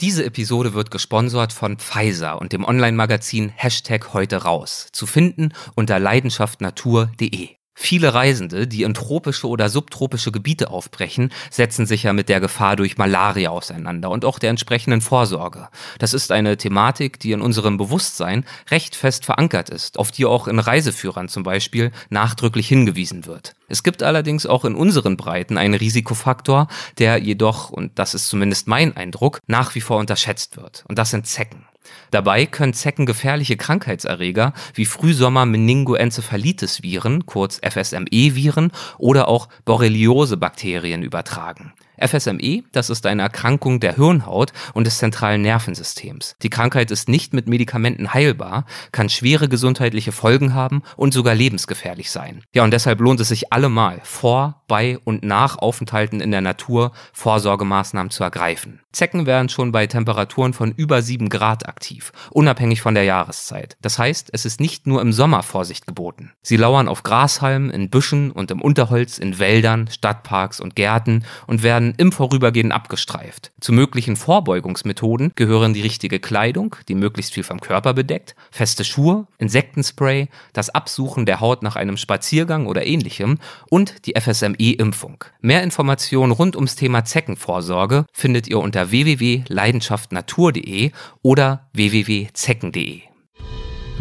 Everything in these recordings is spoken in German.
Diese Episode wird gesponsert von Pfizer und dem Online-Magazin Hashtag heute raus. Zu finden unter leidenschaftnatur.de. Viele Reisende, die in tropische oder subtropische Gebiete aufbrechen, setzen sich ja mit der Gefahr durch Malaria auseinander und auch der entsprechenden Vorsorge. Das ist eine Thematik, die in unserem Bewusstsein recht fest verankert ist, auf die auch in Reiseführern zum Beispiel nachdrücklich hingewiesen wird. Es gibt allerdings auch in unseren Breiten einen Risikofaktor, der jedoch, und das ist zumindest mein Eindruck, nach wie vor unterschätzt wird. Und das sind Zecken. Dabei können Zecken gefährliche Krankheitserreger wie Frühsommer-Meningoencephalitis-Viren, kurz FSME-Viren, oder auch Borreliose-Bakterien übertragen. FSME, das ist eine Erkrankung der Hirnhaut und des zentralen Nervensystems. Die Krankheit ist nicht mit Medikamenten heilbar, kann schwere gesundheitliche Folgen haben und sogar lebensgefährlich sein. Ja, und deshalb lohnt es sich allemal, vor, bei und nach Aufenthalten in der Natur Vorsorgemaßnahmen zu ergreifen. Zecken werden schon bei Temperaturen von über 7 Grad aktiv, unabhängig von der Jahreszeit. Das heißt, es ist nicht nur im Sommer Vorsicht geboten. Sie lauern auf Grashalmen, in Büschen und im Unterholz, in Wäldern, Stadtparks und Gärten und werden im Vorübergehen abgestreift. Zu möglichen Vorbeugungsmethoden gehören die richtige Kleidung, die möglichst viel vom Körper bedeckt, feste Schuhe, Insektenspray, das Absuchen der Haut nach einem Spaziergang oder ähnlichem und die FSME-Impfung. Mehr Informationen rund ums Thema Zeckenvorsorge findet ihr unter www.leidenschaftnatur.de oder www.zecken.de.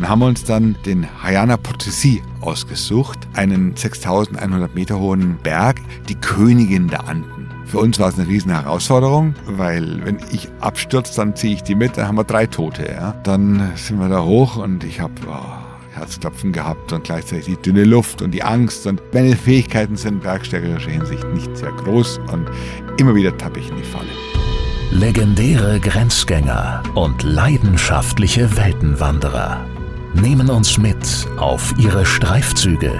Haben wir uns dann den Hayana Potesi ausgesucht, einen 6100 Meter hohen Berg, die Königin der Anden. Für uns war es eine riesen Herausforderung, weil wenn ich abstürze, dann ziehe ich die mit, dann haben wir drei Tote. Ja. Dann sind wir da hoch und ich habe oh, Herzklopfen gehabt und gleichzeitig die dünne Luft und die Angst. Und meine Fähigkeiten sind in bergsteigerischer Hinsicht nicht sehr groß und immer wieder tappe ich in die Falle. Legendäre Grenzgänger und leidenschaftliche Weltenwanderer nehmen uns mit auf ihre Streifzüge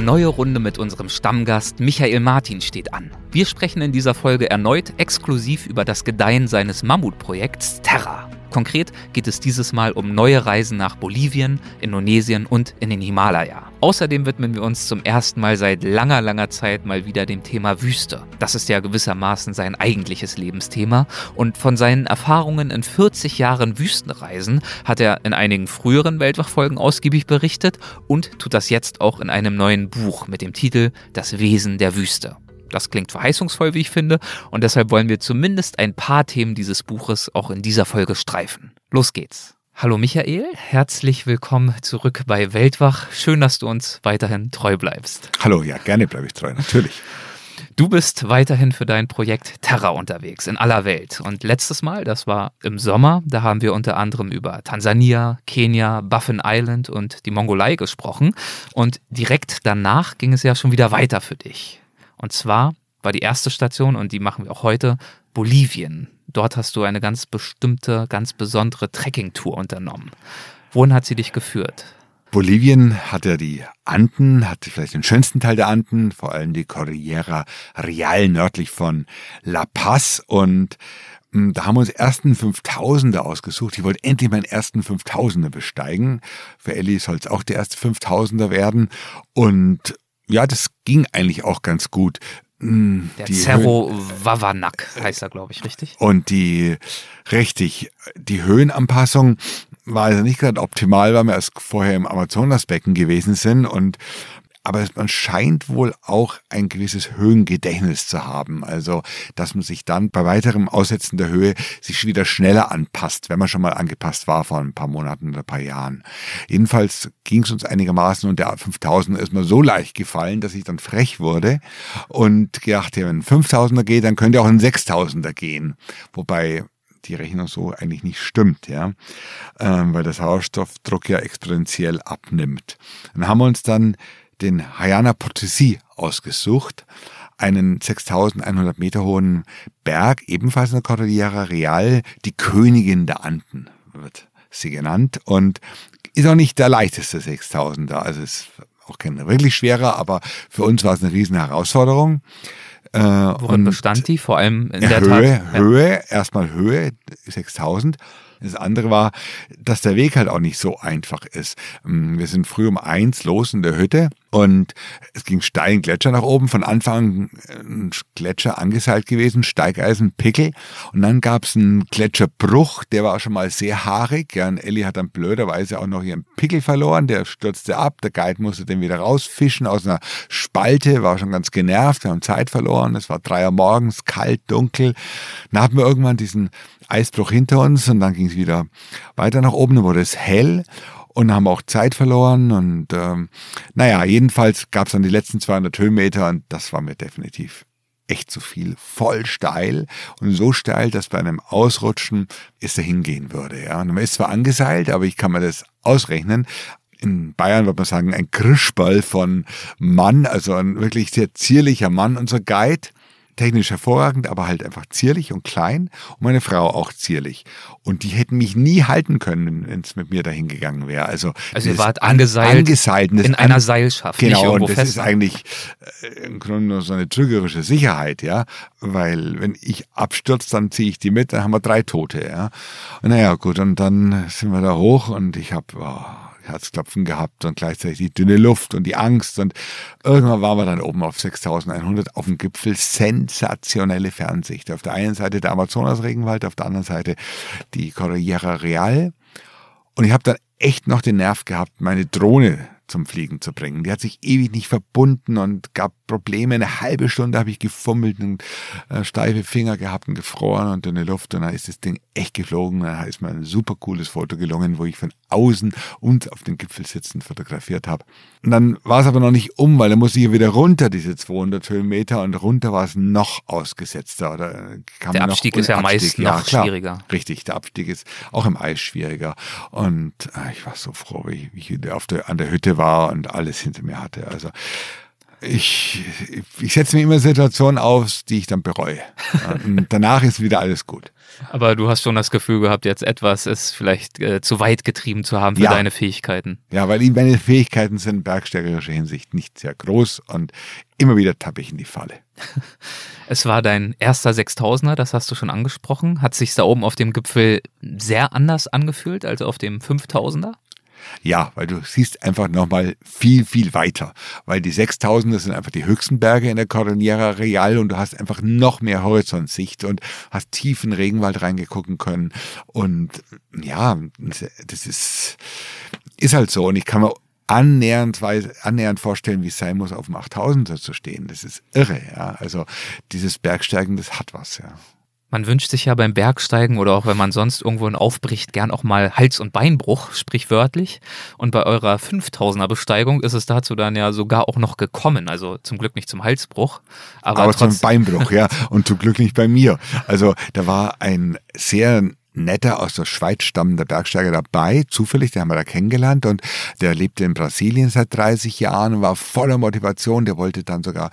Eine neue Runde mit unserem Stammgast Michael Martin steht an. Wir sprechen in dieser Folge erneut exklusiv über das Gedeihen seines Mammutprojekts Terra. Konkret geht es dieses Mal um neue Reisen nach Bolivien, Indonesien und in den Himalaya. Außerdem widmen wir uns zum ersten Mal seit langer, langer Zeit mal wieder dem Thema Wüste. Das ist ja gewissermaßen sein eigentliches Lebensthema. Und von seinen Erfahrungen in 40 Jahren Wüstenreisen hat er in einigen früheren Weltwachfolgen ausgiebig berichtet und tut das jetzt auch in einem neuen Buch mit dem Titel Das Wesen der Wüste. Das klingt verheißungsvoll, wie ich finde, und deshalb wollen wir zumindest ein paar Themen dieses Buches auch in dieser Folge streifen. Los geht's. Hallo Michael, herzlich willkommen zurück bei Weltwach. Schön, dass du uns weiterhin treu bleibst. Hallo, ja, gerne bleibe ich treu, natürlich. Du bist weiterhin für dein Projekt Terra unterwegs in aller Welt. Und letztes Mal, das war im Sommer, da haben wir unter anderem über Tansania, Kenia, Buffin Island und die Mongolei gesprochen. Und direkt danach ging es ja schon wieder weiter für dich. Und zwar war die erste Station, und die machen wir auch heute, Bolivien. Dort hast du eine ganz bestimmte, ganz besondere Trekkingtour unternommen. Wohin hat sie dich geführt? Bolivien hat ja die Anden, hat vielleicht den schönsten Teil der Anden, vor allem die Cordillera Real nördlich von La Paz und hm, da haben wir uns ersten 5000er ausgesucht. Ich wollte endlich meinen ersten 5000er besteigen. Für Ellie soll es auch der erste 5000er werden. Und ja, das ging eigentlich auch ganz gut. Hm, Der Cerro Wavanak heißt er, glaube ich, richtig? Und die, richtig, die Höhenanpassung war also nicht gerade optimal, weil wir erst vorher im Amazonasbecken gewesen sind und aber man scheint wohl auch ein gewisses Höhengedächtnis zu haben. Also, dass man sich dann bei weiterem Aussetzen der Höhe sich wieder schneller anpasst, wenn man schon mal angepasst war vor ein paar Monaten oder ein paar Jahren. Jedenfalls ging es uns einigermaßen und der 5000 ist mir so leicht gefallen, dass ich dann frech wurde und gedacht, ja, wenn ein 5000er geht, dann könnte auch ein 6000er gehen. Wobei die Rechnung so eigentlich nicht stimmt, ja, ähm, weil der Sauerstoffdruck ja exponentiell abnimmt. Dann haben wir uns dann den Hayana Potesi ausgesucht, einen 6100 Meter hohen Berg, ebenfalls in der Cordillera Real, die Königin der Anden wird sie genannt und ist auch nicht der leichteste 6000er. Also es auch kein wirklich schwerer, aber für uns war es eine riesen Herausforderung. Äh, Worin bestand die? Vor allem in der Höhe, Tat. Höhe, erstmal Höhe, 6000. Das andere war, dass der Weg halt auch nicht so einfach ist. Ähm, wir sind früh um eins los in der Hütte und es ging steilen Gletscher nach oben. Von Anfang an ein Gletscher angeseilt gewesen, Steigeisen, Pickel. Und dann gab es einen Gletscherbruch, der war schon mal sehr haarig. Ja, und Ellie hat dann blöderweise auch noch ihren Pickel verloren. Der stürzte ab. Der Guide musste den wieder rausfischen aus einer Spalte. War schon ganz genervt. Wir haben Zeit verloren. Es war drei Uhr morgens, kalt, dunkel. Dann hatten wir irgendwann diesen Eisbruch hinter uns und dann ging es wieder weiter nach oben, dann wurde es hell und haben auch Zeit verloren und ähm, naja, jedenfalls gab es dann die letzten 200 Höhenmeter und das war mir definitiv echt zu viel, voll steil und so steil, dass bei einem Ausrutschen es dahin gehen würde. Ja. Und man ist zwar angeseilt, aber ich kann mir das ausrechnen. In Bayern würde man sagen, ein Krischball von Mann, also ein wirklich sehr zierlicher Mann, unser Guide technisch hervorragend, aber halt einfach zierlich und klein und meine Frau auch zierlich. Und die hätten mich nie halten können, wenn es mit mir dahin gegangen wäre. Also, also ihr wart angeseilt, angeseilt in einer an, Seilschaft. Genau, und das fest. ist eigentlich äh, im Grunde nur so eine trügerische Sicherheit, ja. Weil wenn ich abstürze, dann ziehe ich die mit, dann haben wir drei Tote, ja. Und naja, gut, und dann sind wir da hoch und ich habe... Oh, Herzklopfen gehabt und gleichzeitig die dünne Luft und die Angst. Und irgendwann waren wir dann oben auf 6100 auf dem Gipfel. Sensationelle Fernsicht. Auf der einen Seite der Amazonas-Regenwald, auf der anderen Seite die Cordillera Real. Und ich habe dann echt noch den Nerv gehabt, meine Drohne zum Fliegen zu bringen. Die hat sich ewig nicht verbunden und gab Probleme. Eine halbe Stunde habe ich gefummelt und äh, steife Finger gehabt und gefroren und in der Luft und dann ist das Ding echt geflogen. Da ist mir ein super cooles Foto gelungen, wo ich von außen und auf dem Gipfel sitzend fotografiert habe. Und dann war es aber noch nicht um, weil dann musste ich wieder runter, diese 200 Höhenmeter und runter war es noch ausgesetzter. Oder kam der Abstieg ist ja Abstieg. meist ja, noch klar, schwieriger. Richtig, der Abstieg ist auch im Eis schwieriger. Und äh, ich war so froh, wie ich, wie ich auf der, an der Hütte war und alles hinter mir hatte. Also ich, ich setze mir immer Situationen aus, die ich dann bereue. Und danach ist wieder alles gut. Aber du hast schon das Gefühl gehabt, jetzt etwas ist vielleicht äh, zu weit getrieben zu haben für ja. deine Fähigkeiten. Ja, weil meine Fähigkeiten sind in bergsteigerischer Hinsicht nicht sehr groß und immer wieder tappe ich in die Falle. Es war dein erster 6000er, das hast du schon angesprochen. Hat sich da oben auf dem Gipfel sehr anders angefühlt als auf dem 5000er? Ja, weil du siehst einfach nochmal viel, viel weiter. Weil die 6000 das sind einfach die höchsten Berge in der Cordillera Real und du hast einfach noch mehr Horizontsicht und hast tief in den Regenwald reingegucken können. Und ja, das ist, ist halt so. Und ich kann mir annähernd, annähernd vorstellen, wie es sein muss, auf dem 8000er zu stehen. Das ist irre, ja. Also dieses Bergsteigen, das hat was, ja. Man wünscht sich ja beim Bergsteigen oder auch wenn man sonst irgendwo aufbricht, gern auch mal Hals- und Beinbruch, sprichwörtlich. Und bei eurer 5000er Besteigung ist es dazu dann ja sogar auch noch gekommen. Also zum Glück nicht zum Halsbruch. Aber, aber zum Beinbruch, ja. Und zum Glück nicht bei mir. Also da war ein sehr netter aus der Schweiz stammender Bergsteiger dabei, zufällig, den haben wir da kennengelernt und der lebte in Brasilien seit 30 Jahren und war voller Motivation, der wollte dann sogar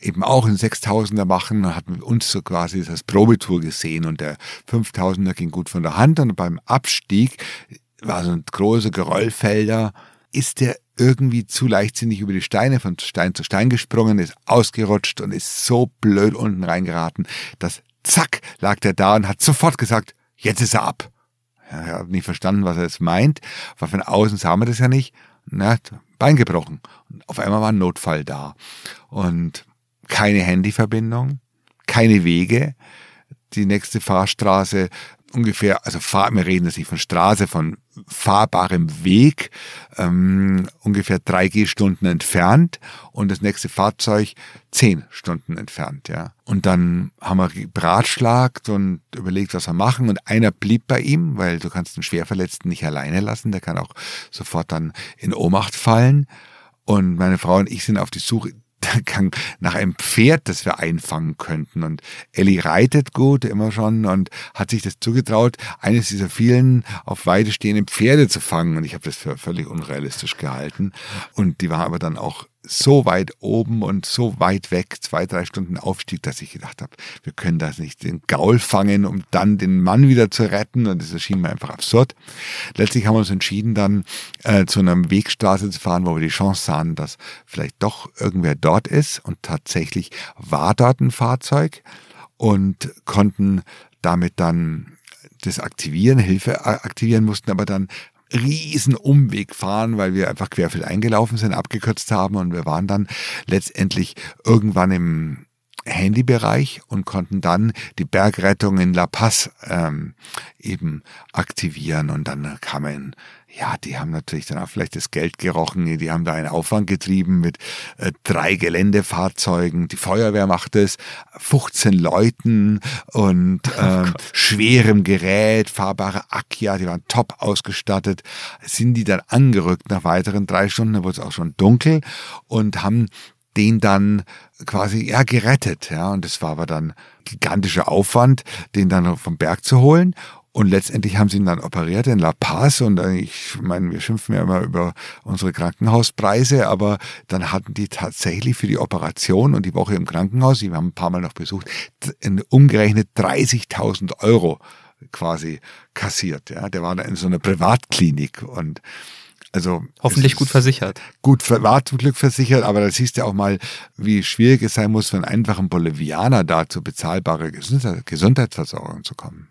eben auch einen 6000er machen und hat mit uns so quasi das Probetour gesehen und der 5000er ging gut von der Hand und beim Abstieg war so ein großer Geröllfelder, ist der irgendwie zu leichtsinnig über die Steine von Stein zu Stein gesprungen, ist ausgerutscht und ist so blöd unten reingeraten, dass zack lag der da und hat sofort gesagt, jetzt ist er ab. Ja, er hat nicht verstanden, was er jetzt meint, weil von außen sah man das ja nicht. Na, Bein gebrochen. Und auf einmal war ein Notfall da. Und keine Handyverbindung, keine Wege. Die nächste Fahrstraße ungefähr, also fahr, wir reden jetzt nicht von Straße, von fahrbarem Weg, ähm, ungefähr drei Gehstunden entfernt und das nächste Fahrzeug zehn Stunden entfernt, ja. Und dann haben wir beratschlagt und überlegt, was wir machen und einer blieb bei ihm, weil du kannst den Schwerverletzten nicht alleine lassen, der kann auch sofort dann in Ohnmacht fallen. Und meine Frau und ich sind auf die Suche, nach einem Pferd, das wir einfangen könnten. Und Ellie reitet gut immer schon und hat sich das zugetraut, eines dieser vielen auf Weide stehenden Pferde zu fangen. Und ich habe das für völlig unrealistisch gehalten. Und die war aber dann auch so weit oben und so weit weg, zwei, drei Stunden Aufstieg, dass ich gedacht habe, wir können das nicht den Gaul fangen, um dann den Mann wieder zu retten. Und das erschien mir einfach absurd. Letztlich haben wir uns entschieden, dann äh, zu einer Wegstraße zu fahren, wo wir die Chance sahen, dass vielleicht doch irgendwer dort ist. Und tatsächlich war dort ein Fahrzeug und konnten damit dann das aktivieren, Hilfe aktivieren, mussten aber dann riesen Umweg fahren, weil wir einfach querfeld eingelaufen sind, abgekürzt haben und wir waren dann letztendlich irgendwann im Handybereich und konnten dann die Bergrettung in La Paz ähm, eben aktivieren. Und dann kamen ja, die haben natürlich dann auch vielleicht das Geld gerochen, die haben da einen Aufwand getrieben mit äh, drei Geländefahrzeugen, die Feuerwehr macht es, 15 Leuten und oh ähm, oh schwerem Gerät, fahrbare Akia, die waren top ausgestattet, sind die dann angerückt nach weiteren drei Stunden, da wurde es auch schon dunkel und haben den dann quasi ja gerettet, ja. Und das war aber dann gigantischer Aufwand, den dann vom Berg zu holen. Und letztendlich haben sie ihn dann operiert in La Paz. Und äh, ich meine, wir schimpfen ja immer über unsere Krankenhauspreise, aber dann hatten die tatsächlich für die Operation und die Woche im Krankenhaus, die haben ein paar Mal noch besucht, umgerechnet 30.000 Euro quasi kassiert. Ja, der war in so einer Privatklinik und also hoffentlich gut versichert. Gut, war zum Glück versichert, aber da siehst du auch mal, wie schwierig es sein muss, für einen einfachen Bolivianer da zu bezahlbare Gesundheitsversorgung zu kommen.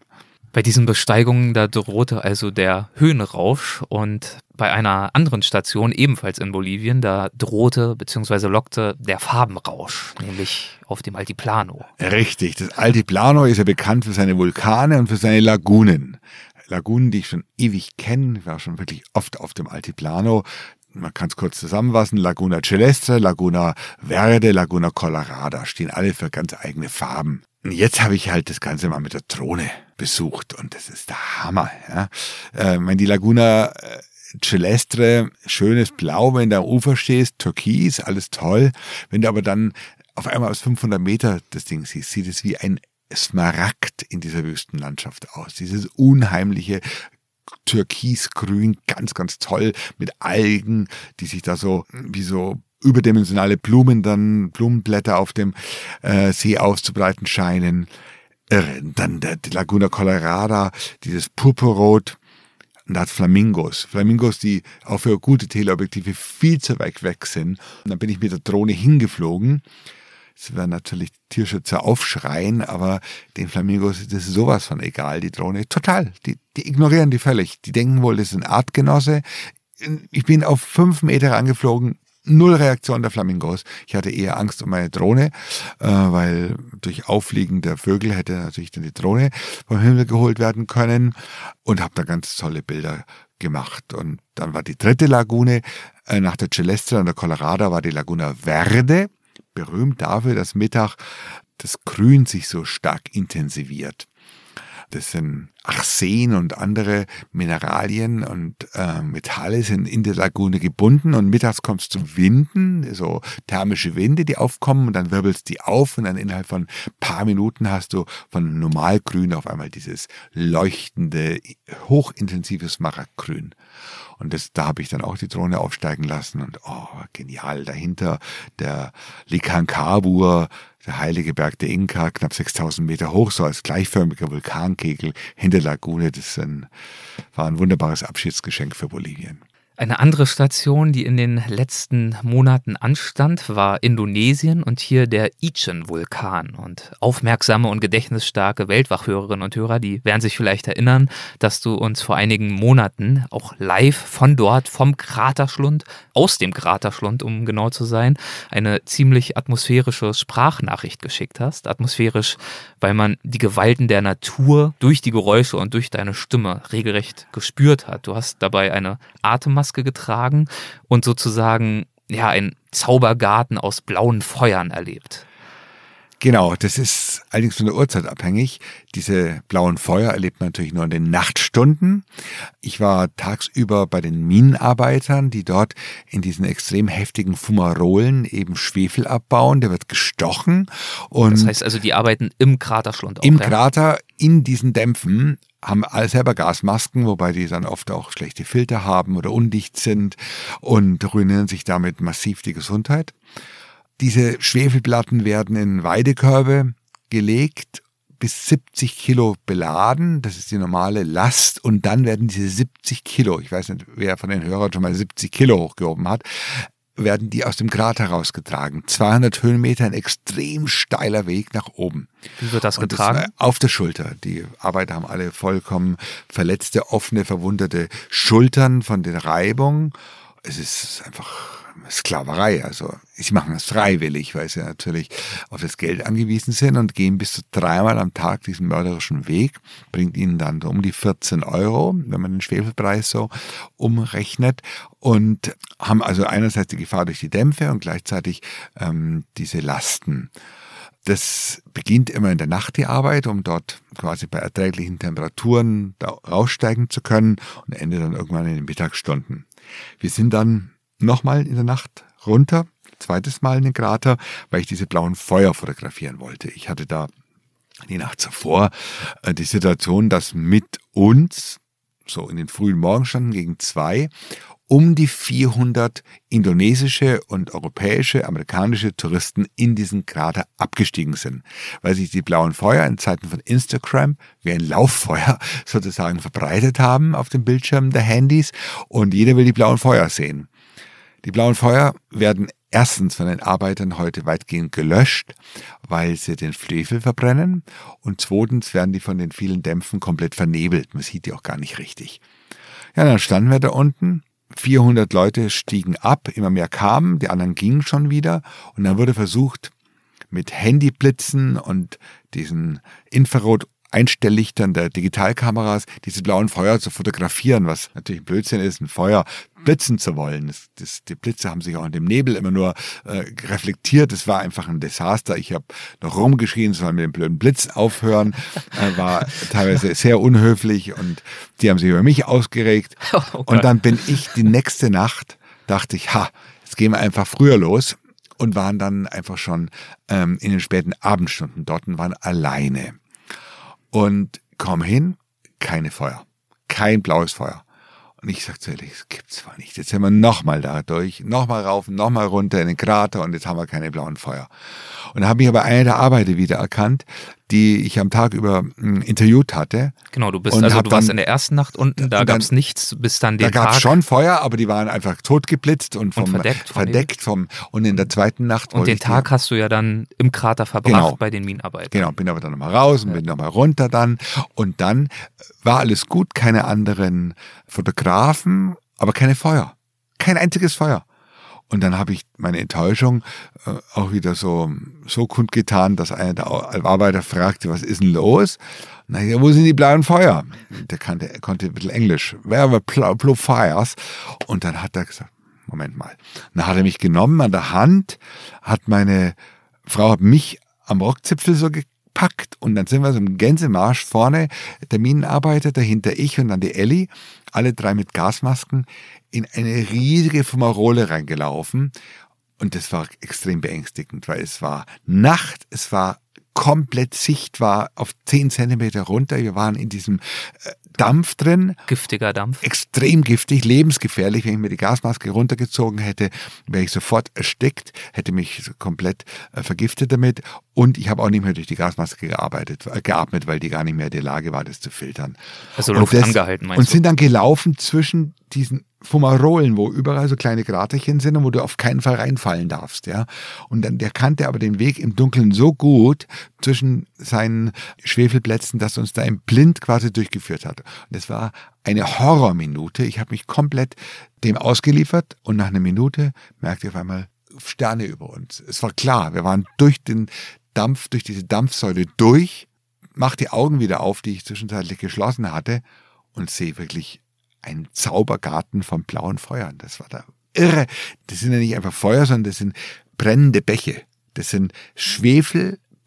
Bei diesen Besteigungen, da drohte also der Höhenrausch und bei einer anderen Station, ebenfalls in Bolivien, da drohte bzw. lockte der Farbenrausch, nämlich auf dem Altiplano. Richtig, das Altiplano ist ja bekannt für seine Vulkane und für seine Lagunen. Lagunen, die ich schon ewig kenne, war schon wirklich oft auf dem Altiplano. Man kann es kurz zusammenfassen, Laguna Celeste, Laguna Verde, Laguna Colorada stehen alle für ganz eigene Farben. Und jetzt habe ich halt das Ganze mal mit der Drohne besucht und das ist der Hammer. Ja. Äh, wenn die Laguna äh, Celestre, schönes Blau, wenn du am Ufer stehst, Türkis, alles toll. Wenn du aber dann auf einmal aus 500 Meter das Ding siehst, sieht es wie ein Smaragd in dieser Wüstenlandschaft aus. Dieses unheimliche Türkisgrün, ganz, ganz toll mit Algen, die sich da so wie so überdimensionale Blumen dann, Blumenblätter auf dem äh, See auszubreiten scheinen. Irre. Dann der, die Laguna Colorada, dieses Purpurrot. Und da hat Flamingos. Flamingos, die auch für gute Teleobjektive viel zu weit weg sind. Und dann bin ich mit der Drohne hingeflogen. Es werden natürlich Tierschützer aufschreien, aber den Flamingos ist das sowas von egal, die Drohne. Total. Die, die ignorieren die völlig. Die denken wohl, das ist ein Artgenosse. Ich bin auf fünf Meter angeflogen, null Reaktion der Flamingos. Ich hatte eher Angst um meine Drohne, äh, weil durch Auffliegen der Vögel hätte natürlich dann die Drohne vom Himmel geholt werden können und habe da ganz tolle Bilder gemacht. Und dann war die dritte Lagune äh, nach der Celeste und der Colorado war die Laguna Verde, berühmt dafür, dass Mittag das Grün sich so stark intensiviert. Das sind Arsen und andere Mineralien und äh, Metalle sind in der Lagune gebunden und mittags kommst du Winden, so thermische Winde, die aufkommen und dann wirbelst die auf und dann innerhalb von paar Minuten hast du von normalgrün auf einmal dieses leuchtende, hochintensive Smaragdgrün. Und das, da habe ich dann auch die Drohne aufsteigen lassen und oh, genial. Dahinter der Likankabur, der heilige Berg der Inka, knapp 6000 Meter hoch, so als gleichförmiger Vulkankegel hinter Lagune. Das war ein wunderbares Abschiedsgeschenk für Bolivien. Eine andere Station, die in den letzten Monaten anstand, war Indonesien und hier der Ichen-Vulkan. Und aufmerksame und gedächtnisstarke Weltwachhörerinnen und Hörer, die werden sich vielleicht erinnern, dass du uns vor einigen Monaten auch live von dort, vom Kraterschlund, aus dem Kraterschlund, um genau zu sein, eine ziemlich atmosphärische Sprachnachricht geschickt hast. Atmosphärisch, weil man die Gewalten der Natur durch die Geräusche und durch deine Stimme regelrecht gespürt hat. Du hast dabei eine Atemmaske Maske getragen und sozusagen ja ein Zaubergarten aus blauen Feuern erlebt. Genau, das ist allerdings von der Uhrzeit abhängig. Diese blauen Feuer erlebt man natürlich nur in den Nachtstunden. Ich war tagsüber bei den Minenarbeitern, die dort in diesen extrem heftigen Fumarolen eben Schwefel abbauen. Der wird gestochen. Und das heißt also, die arbeiten im Kraterschlund auch. Im ja? Krater, in diesen Dämpfen haben alle selber Gasmasken, wobei die dann oft auch schlechte Filter haben oder undicht sind und ruinieren sich damit massiv die Gesundheit. Diese Schwefelplatten werden in Weidekörbe gelegt bis 70 Kilo beladen. Das ist die normale Last. Und dann werden diese 70 Kilo, ich weiß nicht, wer von den Hörern schon mal 70 Kilo hochgehoben hat, werden die aus dem Grat herausgetragen. 200 Höhenmeter, ein extrem steiler Weg nach oben. Wie wird das getragen? Das, auf der Schulter. Die Arbeiter haben alle vollkommen verletzte, offene, verwundete Schultern von der Reibung. Es ist einfach Sklaverei. Also sie machen es freiwillig, weil sie natürlich auf das Geld angewiesen sind und gehen bis zu dreimal am Tag diesen mörderischen Weg, bringt ihnen dann um die 14 Euro, wenn man den Schwefelpreis so umrechnet und haben also einerseits die Gefahr durch die Dämpfe und gleichzeitig ähm, diese Lasten. Das beginnt immer in der Nacht die Arbeit, um dort quasi bei erträglichen Temperaturen raussteigen zu können und endet dann irgendwann in den Mittagsstunden. Wir sind dann nochmal in der Nacht runter, zweites Mal in den Krater, weil ich diese blauen Feuer fotografieren wollte. Ich hatte da die Nacht zuvor äh, die Situation, dass mit uns, so in den frühen Morgenstunden gegen zwei, um die 400 indonesische und europäische, amerikanische Touristen in diesen Krater abgestiegen sind, weil sich die blauen Feuer in Zeiten von Instagram wie ein Lauffeuer sozusagen verbreitet haben auf dem Bildschirm der Handys und jeder will die blauen Feuer sehen. Die blauen Feuer werden erstens von den Arbeitern heute weitgehend gelöscht, weil sie den Schwefel verbrennen und zweitens werden die von den vielen Dämpfen komplett vernebelt. Man sieht die auch gar nicht richtig. Ja, dann standen wir da unten. 400 Leute stiegen ab, immer mehr kamen, die anderen gingen schon wieder und dann wurde versucht, mit Handyblitzen und diesen Infrarot Einstelllichtern der Digitalkameras diese blauen Feuer zu fotografieren, was natürlich Blödsinn ist, ein Feuer blitzen zu wollen. Das, das, die Blitze haben sich auch in dem Nebel immer nur äh, reflektiert. Es war einfach ein Desaster. Ich habe noch rumgeschrien, soll mit dem blöden Blitz aufhören. Äh, war teilweise sehr unhöflich und die haben sich über mich ausgeregt. Oh und dann bin ich die nächste Nacht, dachte ich, ha, jetzt gehen wir einfach früher los und waren dann einfach schon ähm, in den späten Abendstunden dort und waren alleine und komm hin, keine Feuer. Kein blaues Feuer. Und ich sag zu ehrlich, das gibt's zwar nicht. Jetzt sind wir nochmal da durch, nochmal rauf, nochmal runter in den Krater und jetzt haben wir keine blauen Feuer. Und habe ich aber eine der Arbeiter wieder erkannt, die ich am Tag über hm, interviewt hatte. Genau, du bist also du warst in der ersten Nacht unten, da gab es nichts bis dann den Da gab es schon Feuer, aber die waren einfach totgeblitzt und, vom, und verdeckt, verdeckt vom und in der zweiten Nacht und den Tag hast du ja dann im Krater verbracht genau, bei den Minenarbeiten. Genau, bin aber dann nochmal raus und ja. bin nochmal runter dann und dann war alles gut, keine anderen Fotografen, aber keine Feuer, kein einziges Feuer. Und dann habe ich meine Enttäuschung äh, auch wieder so, so kundgetan, dass einer der Arbeiter fragte, was ist denn los? Na ja, wo sind die blauen Feuer? Der kannte, konnte ein bisschen Englisch. Where were blue fires? Und dann hat er gesagt, Moment mal. Dann hat er mich genommen an der Hand, hat meine Frau hat mich am Rockzipfel so gepackt und dann sind wir so im Gänsemarsch vorne, der Minenarbeiter, dahinter ich und dann die Ellie, alle drei mit Gasmasken in eine riesige Fumarole reingelaufen. Und das war extrem beängstigend, weil es war Nacht, es war komplett sichtbar auf zehn Zentimeter runter. Wir waren in diesem äh, Dampf drin. Giftiger Dampf. Extrem giftig, lebensgefährlich. Wenn ich mir die Gasmaske runtergezogen hätte, wäre ich sofort erstickt, hätte mich komplett äh, vergiftet damit. Und ich habe auch nicht mehr durch die Gasmaske gearbeitet, äh, geatmet, weil die gar nicht mehr in der Lage war, das zu filtern. Also Luft das, angehalten, meinst Und sind dann gelaufen zwischen diesen Fumarolen, wo überall so kleine Kraterchen sind und wo du auf keinen Fall reinfallen darfst, ja. Und dann, der kannte aber den Weg im Dunkeln so gut zwischen seinen Schwefelplätzen, dass uns da im Blind quasi durchgeführt hat. Und das war eine Horrorminute. Ich habe mich komplett dem ausgeliefert und nach einer Minute merkte ich auf einmal Sterne über uns. Es war klar, wir waren durch den Dampf, durch diese Dampfsäule durch, mach die Augen wieder auf, die ich zwischenzeitlich geschlossen hatte und sehe wirklich ein Zaubergarten von blauen Feuern. Das war da irre. Das sind ja nicht einfach Feuer, sondern das sind brennende Bäche. Das sind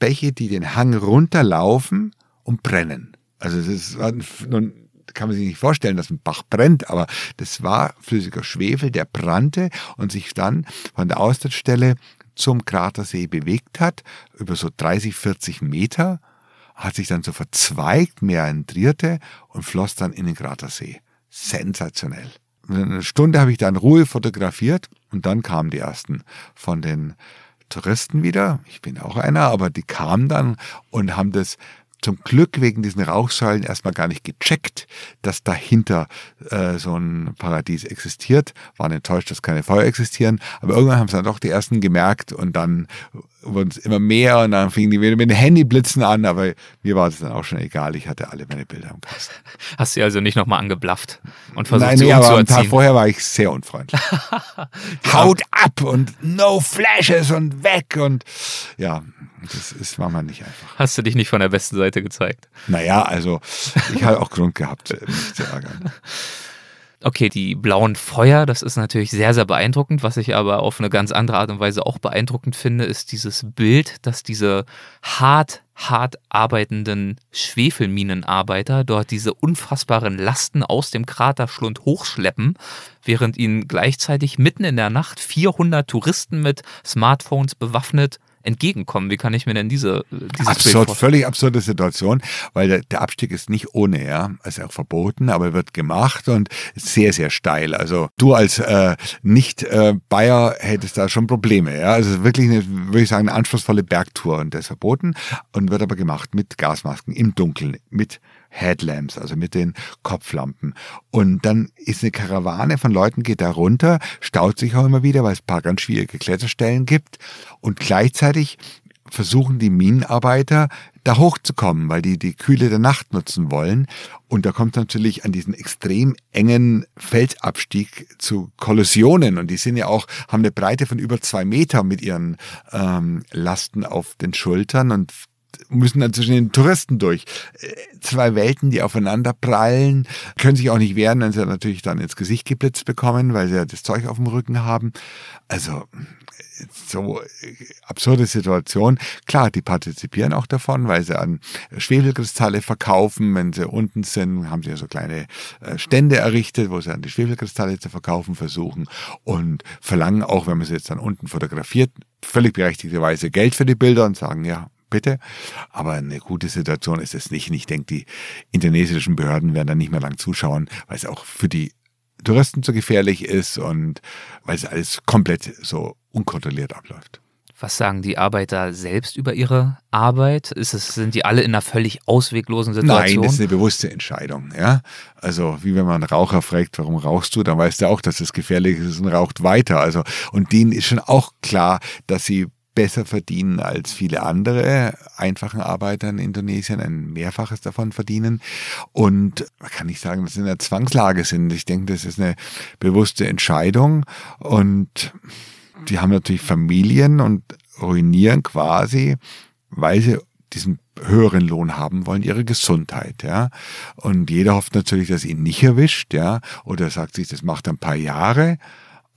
Schwefelbäche, die den Hang runterlaufen und brennen. Also das war nun kann man sich nicht vorstellen, dass ein Bach brennt, aber das war flüssiger Schwefel, der brannte und sich dann von der Austrittsstelle zum Kratersee bewegt hat, über so 30, 40 Meter hat sich dann so verzweigt, meandrierte und floss dann in den Kratersee. Sensationell. Eine Stunde habe ich dann Ruhe fotografiert und dann kamen die ersten von den Touristen wieder. Ich bin auch einer, aber die kamen dann und haben das zum Glück wegen diesen Rauchsäulen erstmal gar nicht gecheckt, dass dahinter äh, so ein Paradies existiert. Waren enttäuscht, dass keine Feuer existieren. Aber irgendwann haben es dann doch die ersten gemerkt und dann wurden es immer mehr und dann fingen die wieder mit den Handyblitzen an. Aber mir war es dann auch schon egal. Ich hatte alle meine Bilder im Kasten. Hast du also nicht nochmal angeblafft und versucht, Nein, sie nee, aber am Tag vorher war ich sehr unfreundlich. Haut ab und no flashes und weg und ja, das ist, war man nicht einfach. Hast du dich nicht von der besten Seite gezeigt? Naja, also ich hatte auch Grund gehabt, mich zu ärgern. Okay, die blauen Feuer, das ist natürlich sehr, sehr beeindruckend. Was ich aber auf eine ganz andere Art und Weise auch beeindruckend finde, ist dieses Bild, dass diese hart, hart arbeitenden Schwefelminenarbeiter dort diese unfassbaren Lasten aus dem Kraterschlund hochschleppen, während ihnen gleichzeitig mitten in der Nacht 400 Touristen mit Smartphones bewaffnet entgegenkommen. Wie kann ich mir denn diese, dieses Bild Absurd, völlig absurde Situation, weil der, der Abstieg ist nicht ohne, ja, ist auch verboten, aber wird gemacht und sehr, sehr steil. Also du als äh, Nicht-Bayer hättest da schon Probleme, ja. Also es ist wirklich eine, würde ich sagen, eine anspruchsvolle Bergtour und das ist verboten und wird aber gemacht mit Gasmasken im Dunkeln, mit Headlamps, also mit den Kopflampen. Und dann ist eine Karawane von Leuten, geht da runter, staut sich auch immer wieder, weil es ein paar ganz schwierige Kletterstellen gibt. Und gleichzeitig versuchen die Minenarbeiter da hochzukommen, weil die die Kühle der Nacht nutzen wollen. Und da kommt natürlich an diesen extrem engen Felsabstieg zu Kollisionen. Und die sind ja auch, haben eine Breite von über zwei Meter mit ihren ähm, Lasten auf den Schultern und müssen dann zwischen den Touristen durch. Äh, Zwei Welten, die aufeinander prallen, können sich auch nicht wehren, wenn sie natürlich dann ins Gesicht geblitzt bekommen, weil sie ja das Zeug auf dem Rücken haben. Also so äh, absurde Situation. Klar, die partizipieren auch davon, weil sie an Schwefelkristalle verkaufen. Wenn sie unten sind, haben sie ja so kleine äh, Stände errichtet, wo sie an die Schwefelkristalle zu verkaufen versuchen und verlangen auch, wenn man sie jetzt dann unten fotografiert, völlig berechtigterweise Geld für die Bilder und sagen, ja, bitte. Aber eine gute Situation ist es nicht. Und ich denke, die indonesischen Behörden werden da nicht mehr lang zuschauen, weil es auch für die Touristen zu gefährlich ist und weil es alles komplett so unkontrolliert abläuft. Was sagen die Arbeiter selbst über ihre Arbeit? Ist es, sind die alle in einer völlig ausweglosen Nein, Situation? das ist eine bewusste Entscheidung. Ja? Also wie wenn man einen Raucher fragt, warum rauchst du, dann weiß der auch, dass es gefährlich ist und raucht weiter. Also und denen ist schon auch klar, dass sie besser verdienen als viele andere einfachen Arbeiter in Indonesien, ein Mehrfaches davon verdienen. Und man kann nicht sagen, dass sie in einer Zwangslage sind. Ich denke, das ist eine bewusste Entscheidung. Und die haben natürlich Familien und ruinieren quasi, weil sie diesen höheren Lohn haben wollen, ihre Gesundheit, ja. Und jeder hofft natürlich, dass ihn nicht erwischt, ja, oder sagt sich, das macht ein paar Jahre,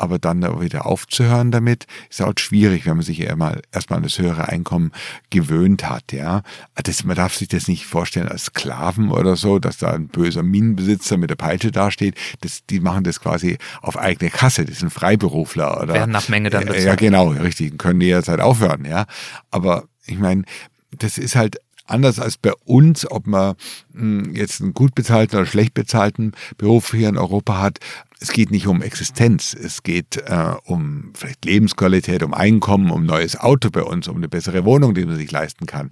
aber dann da wieder aufzuhören damit, ist halt schwierig, wenn man sich erstmal erstmal an das höhere Einkommen gewöhnt hat, ja. Das, man darf sich das nicht vorstellen als Sklaven oder so, dass da ein böser Minenbesitzer mit der Peitsche dasteht. Das, die machen das quasi auf eigene Kasse, das sind Freiberufler oder. Werden nach Menge dann Ja, bezahlt. Ja, genau, richtig, können die jederzeit aufhören, ja. Aber ich meine, das ist halt anders als bei uns, ob man mh, jetzt einen gut bezahlten oder schlecht bezahlten Beruf hier in Europa hat. Es geht nicht um Existenz, es geht äh, um vielleicht Lebensqualität, um Einkommen, um neues Auto bei uns, um eine bessere Wohnung, die man sich leisten kann.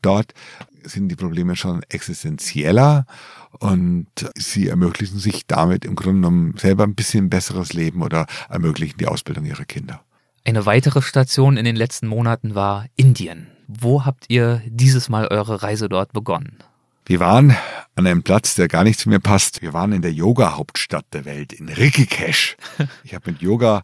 Dort sind die Probleme schon existenzieller und sie ermöglichen sich damit im Grunde genommen selber ein bisschen besseres Leben oder ermöglichen die Ausbildung ihrer Kinder. Eine weitere Station in den letzten Monaten war Indien. Wo habt ihr dieses Mal eure Reise dort begonnen? Wir waren an einem Platz, der gar nicht zu mir passt. Wir waren in der Yoga-Hauptstadt der Welt, in Rishikesh. Ich habe mit Yoga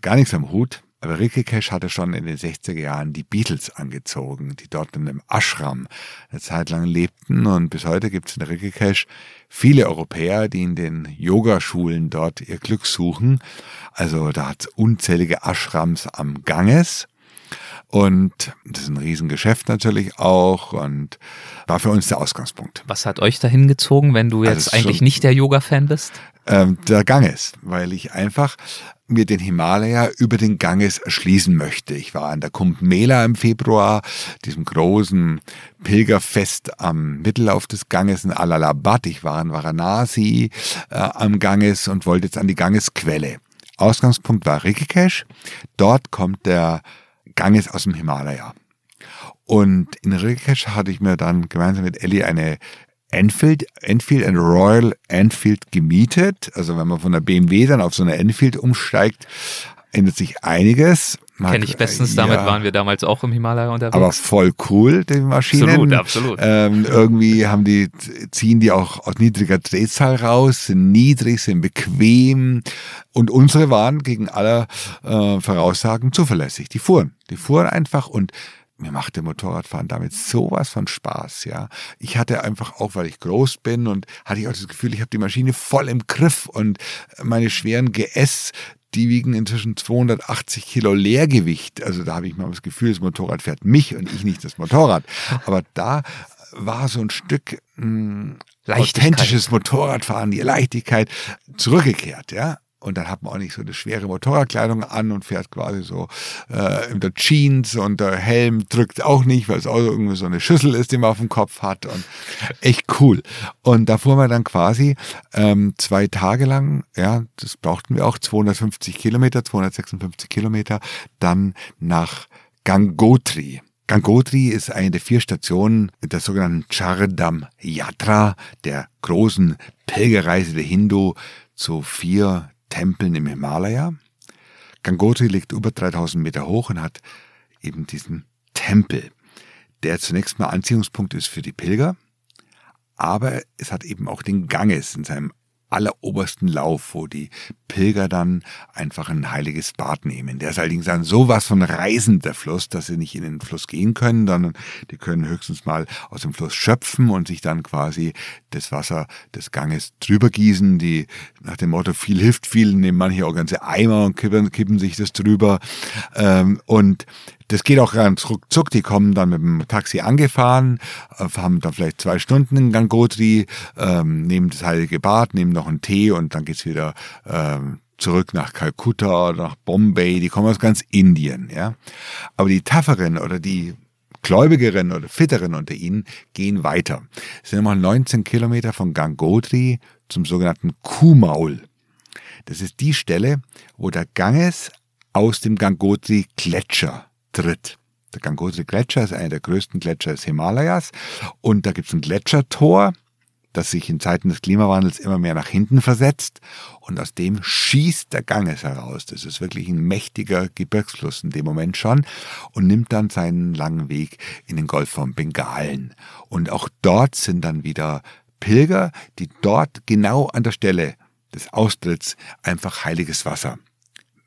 gar nichts am Hut, aber Rishikesh hatte schon in den 60er Jahren die Beatles angezogen, die dort in einem Ashram eine Zeit lang lebten. Und bis heute gibt es in Rishikesh viele Europäer, die in den Yogaschulen dort ihr Glück suchen. Also da hat es unzählige Ashrams am Ganges. Und das ist ein Riesengeschäft natürlich auch und war für uns der Ausgangspunkt. Was hat euch dahin gezogen, wenn du Also jetzt ist eigentlich schon- nicht der Yoga-Fan bist? Ähm, der Ganges, weil ich einfach mir den Himalaya über den Ganges erschließen möchte. Ich war an der Kumbh Mela im Februar, diesem großen Pilgerfest am Mittellauf des Ganges in Allahabad. Ich war in Varanasi äh, am Ganges und wollte jetzt an die Gangesquelle. Ausgangspunkt war Rikikesh. Dort kommt der Ganges aus dem Himalaya. Und in Rikikesh hatte ich mir dann gemeinsam mit Ellie eine Enfield, Enfield and Royal Enfield gemietet. Also wenn man von der BMW dann auf so eine Enfield umsteigt, ändert sich einiges. Kenne ich bestens, ja, damit waren wir damals auch im Himalaya unterwegs. Aber voll cool, die Maschinen. Absolut, absolut. Ähm, irgendwie haben die, ziehen die auch aus niedriger Drehzahl raus, sind niedrig, sind bequem. Und unsere waren gegen aller äh, Voraussagen zuverlässig. Die fuhren. Die fuhren einfach und mir machte Motorradfahren damit sowas von Spaß, ja. Ich hatte einfach auch, weil ich groß bin und hatte ich auch das Gefühl, ich habe die Maschine voll im Griff und meine schweren GS, die wiegen inzwischen 280 Kilo Leergewicht. Also da habe ich mal das Gefühl, das Motorrad fährt mich und ich nicht das Motorrad. Aber da war so ein Stück mh, hm, authentisches Motorradfahren, die Leichtigkeit zurückgekehrt, ja. Und dann hat man auch nicht so eine schwere Motorradkleidung an und fährt quasi so äh, in der Jeans und der Helm drückt auch nicht, weil es auch irgendwie so eine Schüssel ist, die man auf dem Kopf hat. Und echt cool. Und da fuhren wir dann quasi ähm, zwei Tage lang, ja, das brauchten wir auch, 250 Kilometer, 256 Kilometer, dann nach Gangotri. Gangotri ist eine der vier Stationen der sogenannten Chardam Yatra, der großen Pilgerreise der Hindu zu vier Tempeln im Himalaya. Gangotri liegt über 3000 Meter hoch und hat eben diesen Tempel, der zunächst mal Anziehungspunkt ist für die Pilger, aber es hat eben auch den Ganges in seinem allerobersten Lauf, wo die Pilger dann einfach ein heiliges Bad nehmen. Der ist allerdings dann sowas von reisend, der Fluss, dass sie nicht in den Fluss gehen können, sondern die können höchstens mal aus dem Fluss schöpfen und sich dann quasi das Wasser des Ganges drüber gießen. Die nach dem Motto viel hilft viel, nehmen manche auch ganze Eimer und kippen, kippen sich das drüber. Ähm, und das geht auch ganz ruckzuck. Die kommen dann mit dem Taxi angefahren, äh, haben dann vielleicht zwei Stunden in Gangotri, ähm, nehmen das heilige Bad, nehmen noch einen Tee und dann geht's wieder ähm, zurück nach Kalkutta oder nach Bombay. Die kommen aus ganz Indien, ja. Aber die Tafferen oder die Gläubigeren oder Fitteren unter ihnen gehen weiter. Es sind nochmal 19 Kilometer von Gangotri zum sogenannten Kuhmaul. Das ist die Stelle, wo der Ganges aus dem Gangotri Gletscher tritt. Der Gangotri Gletscher ist einer der größten Gletscher des Himalayas und da gibt es ein Gletschertor, das sich in Zeiten des Klimawandels immer mehr nach hinten versetzt und aus dem schießt der Ganges heraus. Das ist wirklich ein mächtiger Gebirgsfluss in dem Moment schon und nimmt dann seinen langen Weg in den Golf von Bengalen. Und auch dort sind dann wieder Pilger, die dort genau an der Stelle des Austritts einfach heiliges Wasser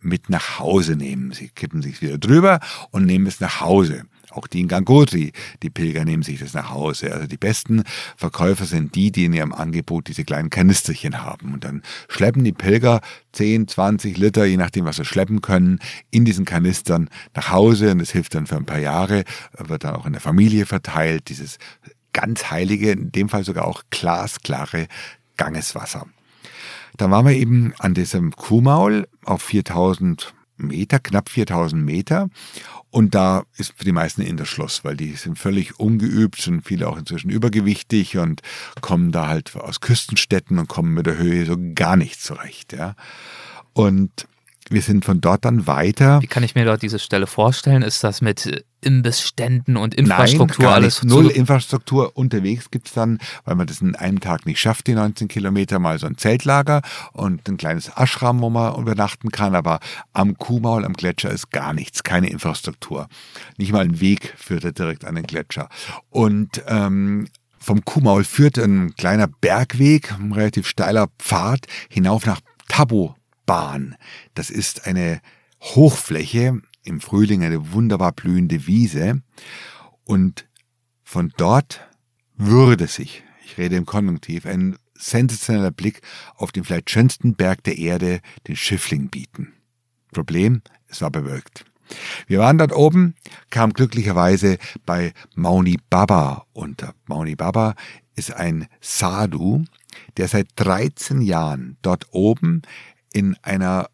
mit nach Hause nehmen. Sie kippen sich wieder drüber und nehmen es nach Hause. Auch die in Gangotri, die Pilger nehmen sich das nach Hause. Also die besten Verkäufer sind die, die in ihrem Angebot diese kleinen Kanisterchen haben. Und dann schleppen die Pilger 10, 20 Liter, je nachdem, was sie schleppen können, in diesen Kanistern nach Hause. Und das hilft dann für ein paar Jahre, wird dann auch in der Familie verteilt. Dieses ganz heilige, in dem Fall sogar auch glasklare Gangeswasser. Da waren wir eben an diesem Kuhmaul auf 4000 Meter, knapp 4000 Meter. Und da ist für die meisten in der Schluss, weil die sind völlig ungeübt, sind viele auch inzwischen übergewichtig und kommen da halt aus Küstenstädten und kommen mit der Höhe so gar nicht zurecht. Ja. Und wir sind von dort dann weiter. Wie kann ich mir dort diese Stelle vorstellen? Ist das mit Imbissständen und Infrastruktur Nein, alles? Null Infrastruktur. Unterwegs gibt's dann, weil man das in einem Tag nicht schafft, die 19 Kilometer, mal so ein Zeltlager und ein kleines Ashram, wo man übernachten kann. Aber am Kuhmaul, am Gletscher ist gar nichts, keine Infrastruktur. Nicht mal ein Weg führt direkt an den Gletscher. Und ähm, vom Kuhmaul führt ein kleiner Bergweg, ein relativ steiler Pfad hinauf nach Tabo Bahn. Das ist eine Hochfläche, im Frühling eine wunderbar blühende Wiese. Und von dort würde sich, ich rede im Konjunktiv, ein sensationeller Blick auf den vielleicht schönsten Berg der Erde, den Schiffling, bieten. Problem, es war bewölkt. Wir waren dort oben, kamen glücklicherweise bei Mauni Baba unter. Mauni Baba ist ein Sadhu, der seit 13 Jahren dort oben in einer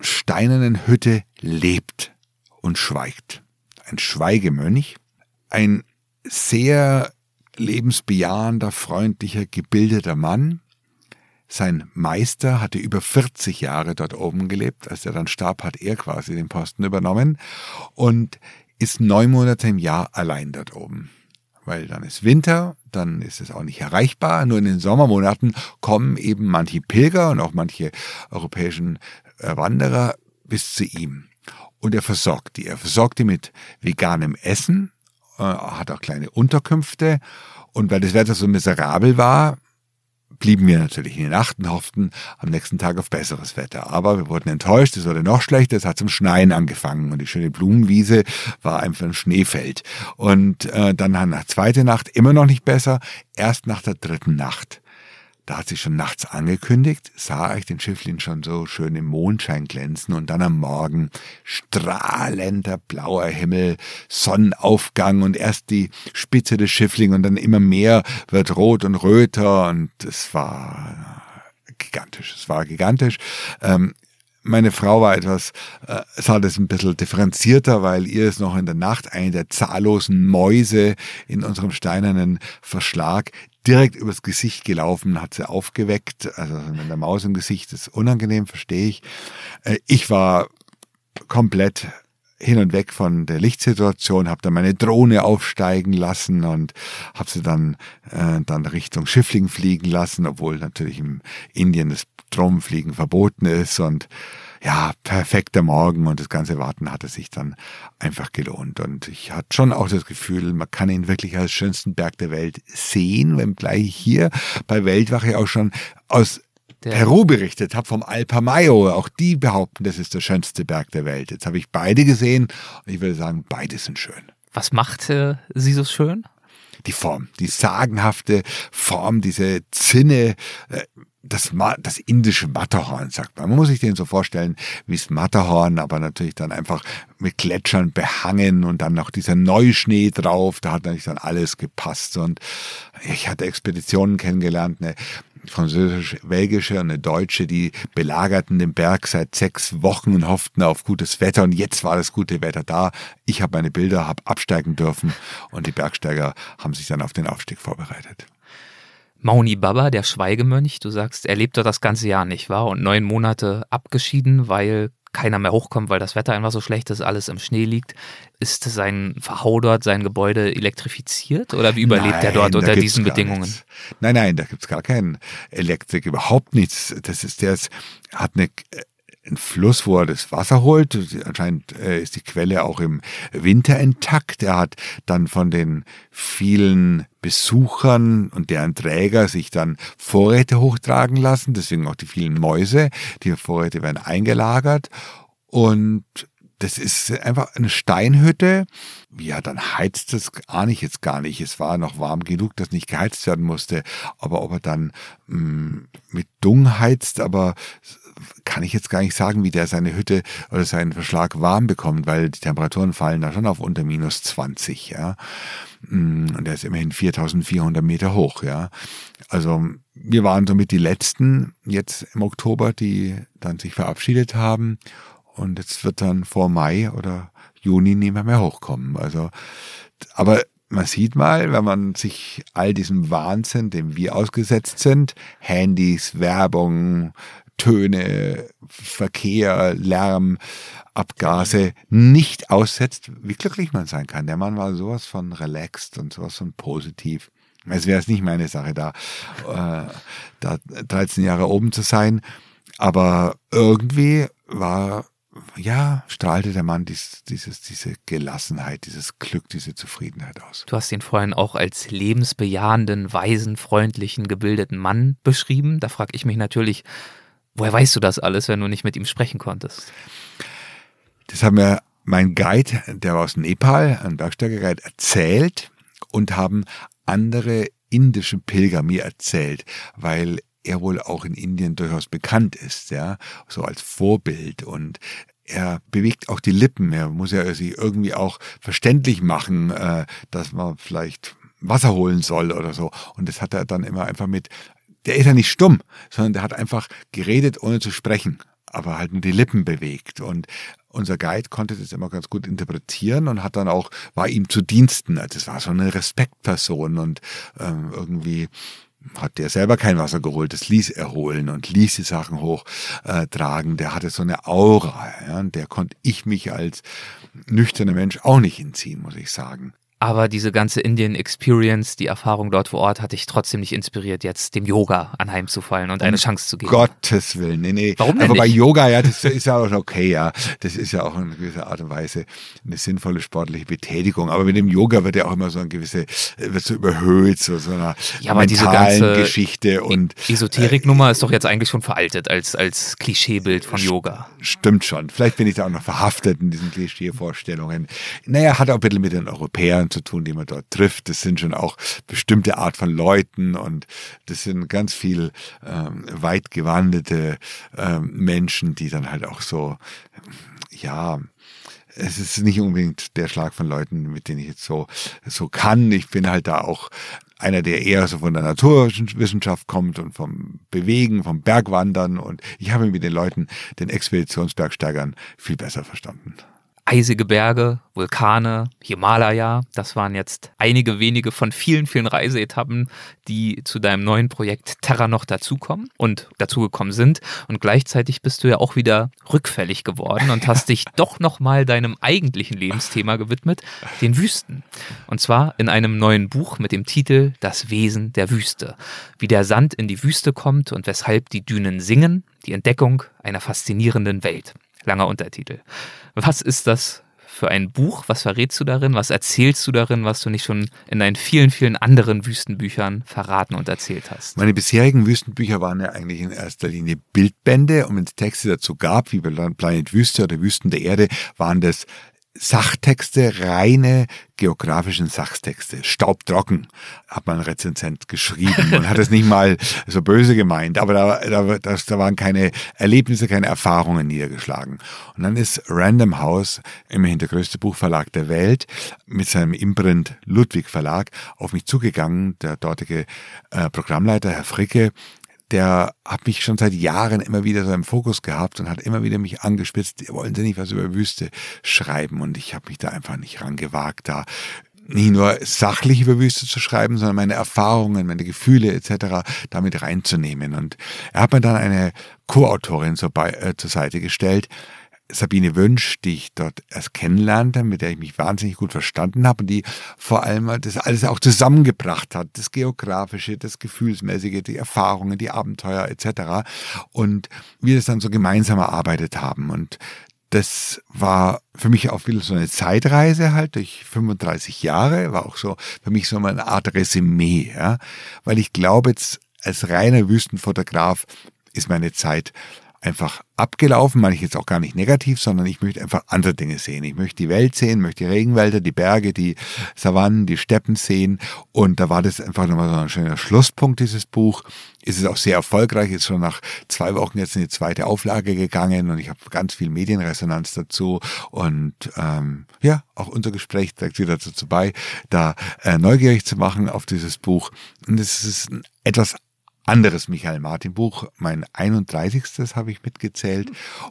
steinernen Hütte lebt und schweigt. Ein Schweigemönch, ein sehr lebensbejahender, freundlicher, gebildeter Mann. Sein Meister hatte über 40 Jahre dort oben gelebt. Als er dann starb, hat er quasi den Posten übernommen und ist neun Monate im Jahr allein dort oben. Weil dann ist Winter, dann ist es auch nicht erreichbar. Nur in den Sommermonaten kommen eben manche Pilger und auch manche europäischen Wanderer bis zu ihm. Und er versorgt die. Er versorgt die mit veganem Essen, äh, hat auch kleine Unterkünfte. Und weil das Wetter so miserabel war, blieben wir natürlich in den Nacht und hofften am nächsten Tag auf besseres Wetter. Aber wir wurden enttäuscht, es wurde noch schlechter, es hat zum Schneien angefangen und die schöne Blumenwiese war einfach ein Schneefeld. Und äh, dann nach zweite Nacht immer noch nicht besser, erst nach der dritten Nacht da hat sie schon nachts angekündigt, sah ich den Schifflin schon so schön im Mondschein glänzen und dann am Morgen strahlender blauer Himmel, Sonnenaufgang und erst die Spitze des Schiffling und dann immer mehr wird rot und röter und es war gigantisch, es war gigantisch. Ähm, meine Frau war etwas, äh, sah das ein bisschen differenzierter, weil ihr ist noch in der Nacht eine der zahllosen Mäuse in unserem steinernen Verschlag direkt übers Gesicht gelaufen, hat sie aufgeweckt. Also wenn der Maus im Gesicht ist unangenehm, verstehe ich. Äh, ich war komplett hin und weg von der Lichtsituation, habe dann meine Drohne aufsteigen lassen und habe sie dann äh, dann Richtung Schiffling fliegen lassen, obwohl natürlich im Indien das Drohnenfliegen verboten ist und ja, perfekter Morgen und das ganze Warten hatte sich dann einfach gelohnt. Und ich hatte schon auch das Gefühl, man kann ihn wirklich als schönsten Berg der Welt sehen, wenngleich ich hier bei Weltwache auch schon aus der Peru berichtet habe vom Alpamayo. Auch die behaupten, das ist der schönste Berg der Welt. Jetzt habe ich beide gesehen und ich würde sagen, beide sind schön. Was macht äh, sie so schön? Die Form, die sagenhafte Form, diese Zinne. Äh, das, das indische Matterhorn, sagt man. Man muss sich den so vorstellen wie das Matterhorn, aber natürlich dann einfach mit Gletschern behangen und dann noch dieser Neuschnee drauf. Da hat natürlich dann alles gepasst. Und ich hatte Expeditionen kennengelernt, eine französisch-belgische und eine deutsche, die belagerten den Berg seit sechs Wochen und hofften auf gutes Wetter. Und jetzt war das gute Wetter da. Ich habe meine Bilder, habe absteigen dürfen und die Bergsteiger haben sich dann auf den Aufstieg vorbereitet. Mauni Baba, der Schweigemönch, du sagst, er lebt dort das ganze Jahr nicht, wahr? Und neun Monate abgeschieden, weil keiner mehr hochkommt, weil das Wetter einfach so schlecht ist, alles im Schnee liegt. Ist sein Verhau dort, sein Gebäude elektrifiziert oder wie überlebt nein, er dort unter diesen Bedingungen? Nichts. Nein, nein, da gibt's gar keinen Elektrik, überhaupt nichts. Das ist der hat eine ein Fluss, wo er das Wasser holt. Anscheinend äh, ist die Quelle auch im Winter intakt. Er hat dann von den vielen Besuchern und deren Träger sich dann Vorräte hochtragen lassen. Deswegen auch die vielen Mäuse. Die Vorräte werden eingelagert. Und das ist einfach eine Steinhütte. Ja, dann heizt es ahne ich jetzt gar nicht. Es war noch warm genug, dass nicht geheizt werden musste. Aber ob er dann mh, mm, mit Dung heizt, aber kann ich jetzt gar nicht sagen, wie der seine Hütte oder seinen Verschlag warm bekommt, weil die Temperaturen fallen da schon auf unter minus 20, ja. Mm, und der ist immerhin 4400 Meter hoch, ja. Also wir waren somit die letzten jetzt im Oktober, die dann sich verabschiedet haben. Und jetzt wird dann vor Mai oder Juni niemand mehr hochkommen. Also, aber man sieht mal, wenn man sich all diesem Wahnsinn, dem wir ausgesetzt sind, Handys, Werbung, Töne, Verkehr, Lärm, Abgase nicht aussetzt, wie glücklich man sein kann. Der Mann war sowas von relaxed und sowas von positiv. Es wäre es nicht meine Sache, da, äh, da 13 Jahre oben zu sein. Aber irgendwie war, ja, strahlte der Mann dies, dieses, diese Gelassenheit, dieses Glück, diese Zufriedenheit aus. Du hast ihn vorhin auch als lebensbejahenden, weisen, freundlichen, gebildeten Mann beschrieben. Da frage ich mich natürlich, Woher weißt du das alles, wenn du nicht mit ihm sprechen konntest? Das hat mir mein Guide, der war aus Nepal, ein Bergsteigerguide, erzählt und haben andere indische Pilger mir erzählt, weil er wohl auch in Indien durchaus bekannt ist, ja, so als Vorbild und er bewegt auch die Lippen. Er muss ja sich irgendwie auch verständlich machen, äh, dass man vielleicht Wasser holen soll oder so. Und das hat er dann immer einfach mit der ist ja nicht stumm, sondern der hat einfach geredet, ohne zu sprechen. aber halt nur die Lippen bewegt. Und unser Guide konnte das immer ganz gut interpretieren und hat dann auch, war ihm zu Diensten. Also das war so eine Respektperson und ähm, irgendwie hat der selber kein Wasser geholt, das ließ er holen und ließ die Sachen hochtragen. Äh, der hatte so eine Aura, ja, und der konnte ich mich als nüchterner Mensch auch nicht entziehen, muss ich sagen. Aber diese ganze Indian Experience, die Erfahrung dort vor Ort, hat dich trotzdem nicht inspiriert, jetzt dem Yoga anheimzufallen und eine um Chance zu geben. Gottes Willen, nee, nee. Warum denn Aber bei Yoga, ja, das ist ja auch okay, ja. Das ist ja auch in gewisser Art und Weise eine sinnvolle sportliche Betätigung. Aber mit dem Yoga wird ja auch immer so eine gewisse, wird so überhöht, so, so einer ja, aber diese ganze Geschichte und. Esoteriknummer äh, ist doch jetzt eigentlich schon veraltet als, als Klischeebild von Yoga. Stimmt schon. Vielleicht bin ich da auch noch verhaftet in diesen Klischeevorstellungen. Naja, hat auch ein bisschen mit den Europäern zu tun, die man dort trifft. Das sind schon auch bestimmte Art von Leuten und das sind ganz viel ähm, weit gewandete ähm, Menschen, die dann halt auch so, ja, es ist nicht unbedingt der Schlag von Leuten, mit denen ich jetzt so, so kann. Ich bin halt da auch einer, der eher so von der Naturwissenschaft kommt und vom Bewegen, vom Bergwandern und ich habe mit den Leuten, den Expeditionsbergsteigern viel besser verstanden eisige Berge, Vulkane, Himalaya. Das waren jetzt einige wenige von vielen, vielen Reiseetappen, die zu deinem neuen Projekt Terra noch dazukommen und dazugekommen sind. Und gleichzeitig bist du ja auch wieder rückfällig geworden und hast dich doch nochmal deinem eigentlichen Lebensthema gewidmet, den Wüsten. Und zwar in einem neuen Buch mit dem Titel Das Wesen der Wüste. Wie der Sand in die Wüste kommt und weshalb die Dünen singen, die Entdeckung einer faszinierenden Welt. Langer Untertitel. Was ist das für ein Buch? Was verrätst du darin? Was erzählst du darin, was du nicht schon in deinen vielen, vielen anderen Wüstenbüchern verraten und erzählt hast? Meine bisherigen Wüstenbücher waren ja eigentlich in erster Linie Bildbände und wenn es Texte dazu gab, wie Planet Wüste oder Wüsten der Erde, waren das Sachtexte, reine geografischen Sachstexte. Staubtrocken, hat man Rezensent geschrieben und hat es nicht mal so böse gemeint, aber da, da, das, da waren keine Erlebnisse, keine Erfahrungen niedergeschlagen. Und dann ist Random House, immerhin der größte Buchverlag der Welt, mit seinem Imprint Ludwig Verlag auf mich zugegangen, der dortige äh, Programmleiter, Herr Fricke, der hat mich schon seit Jahren immer wieder so im Fokus gehabt und hat immer wieder mich angespitzt, wollen Sie nicht was über Wüste schreiben? Und ich habe mich da einfach nicht rangewagt, da nicht nur sachlich über Wüste zu schreiben, sondern meine Erfahrungen, meine Gefühle etc. damit reinzunehmen. Und er hat mir dann eine Co-Autorin zur, äh, zur Seite gestellt, Sabine Wünsch, die ich dort erst kennenlernte, mit der ich mich wahnsinnig gut verstanden habe und die vor allem das alles auch zusammengebracht hat, das Geografische, das Gefühlsmäßige, die Erfahrungen, die Abenteuer etc. Und wir das dann so gemeinsam erarbeitet haben. Und das war für mich auch wieder so eine Zeitreise halt durch 35 Jahre, war auch so für mich so eine Art Resümee, ja, weil ich glaube jetzt als reiner Wüstenfotograf ist meine Zeit einfach abgelaufen, meine ich jetzt auch gar nicht negativ, sondern ich möchte einfach andere Dinge sehen. Ich möchte die Welt sehen, möchte die Regenwälder, die Berge, die Savannen, die Steppen sehen. Und da war das einfach nochmal so ein schöner Schlusspunkt, dieses Buch. Ist es auch sehr erfolgreich, ist schon nach zwei Wochen jetzt in die zweite Auflage gegangen und ich habe ganz viel Medienresonanz dazu. Und ähm, ja, auch unser Gespräch trägt wieder dazu bei, da äh, neugierig zu machen auf dieses Buch. Und es ist etwas anderes Michael Martin Buch, mein 31. habe ich mitgezählt.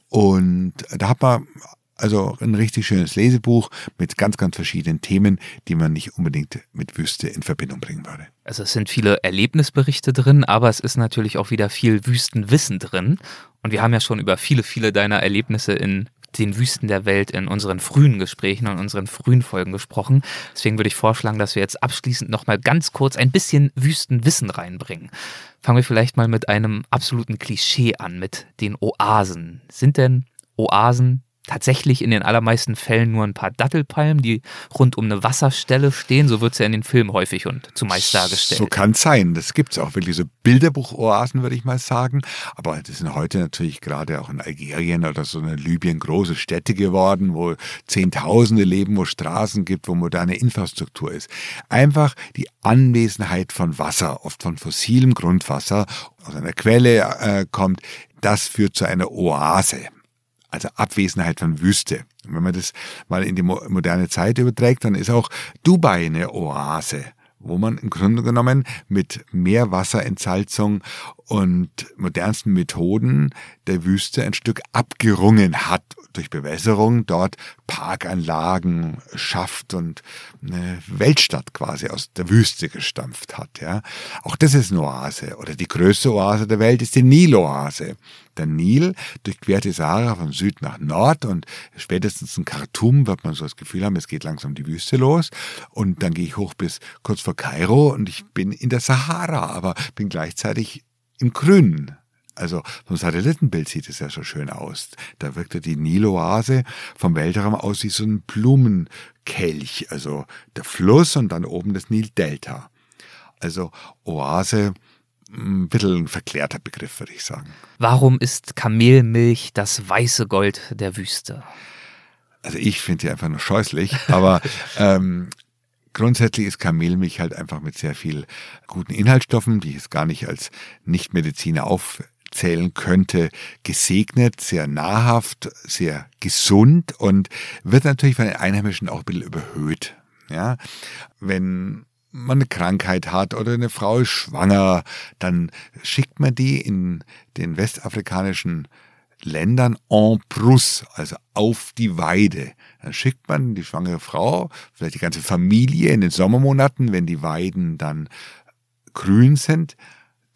Und da hat man also ein richtig schönes Lesebuch mit ganz, ganz verschiedenen Themen, die man nicht unbedingt mit Wüste in Verbindung bringen würde. Also es sind viele Erlebnisberichte drin, aber es ist natürlich auch wieder viel Wüstenwissen drin. Und wir haben ja schon über viele, viele deiner Erlebnisse in den Wüsten der Welt in unseren frühen Gesprächen und unseren frühen Folgen gesprochen. Deswegen würde ich vorschlagen, dass wir jetzt abschließend nochmal ganz kurz ein bisschen Wüstenwissen reinbringen. Fangen wir vielleicht mal mit einem absoluten Klischee an, mit den Oasen. Sind denn Oasen tatsächlich in den allermeisten Fällen nur ein paar Dattelpalmen, die rund um eine Wasserstelle stehen. So wird es ja in den Filmen häufig und zumeist dargestellt. So kann es sein. Das gibt es auch wirklich so Bilderbuchoasen, würde ich mal sagen. Aber das sind heute natürlich gerade auch in Algerien oder so in Libyen große Städte geworden, wo Zehntausende leben, wo Straßen gibt, wo moderne Infrastruktur ist. Einfach die Anwesenheit von Wasser, oft von fossilem Grundwasser, aus einer Quelle äh, kommt, das führt zu einer Oase also Abwesenheit von Wüste. Und wenn man das mal in die moderne Zeit überträgt, dann ist auch Dubai eine Oase wo man im Grunde genommen mit Meerwasserentsalzung und modernsten Methoden der Wüste ein Stück abgerungen hat durch Bewässerung, dort Parkanlagen schafft und eine Weltstadt quasi aus der Wüste gestampft hat. Ja. Auch das ist eine Oase. Oder die größte Oase der Welt ist die Niloase. Der Nil durchquert die Sahara von Süd nach Nord und spätestens in Khartoum wird man so das Gefühl haben, es geht langsam die Wüste los. Und dann gehe ich hoch bis kurz vor Kairo und ich bin in der Sahara, aber bin gleichzeitig im Grünen. Also vom Satellitenbild sieht es ja so schön aus. Da wirkte die Niloase vom Weltraum aus wie so ein Blumenkelch. Also der Fluss und dann oben das Nildelta. Also Oase, ein bisschen ein verklärter Begriff, würde ich sagen. Warum ist Kamelmilch das weiße Gold der Wüste? Also ich finde die einfach nur scheußlich, aber ähm, Grundsätzlich ist Kamelmilch halt einfach mit sehr viel guten Inhaltsstoffen, die ich jetzt gar nicht als Nichtmediziner aufzählen könnte, gesegnet, sehr nahrhaft, sehr gesund und wird natürlich von den Einheimischen auch ein bisschen überhöht. Ja, wenn man eine Krankheit hat oder eine Frau ist schwanger, dann schickt man die in den westafrikanischen Ländern en brousse, also auf die Weide. Dann schickt man die schwangere Frau, vielleicht die ganze Familie in den Sommermonaten, wenn die Weiden dann grün sind,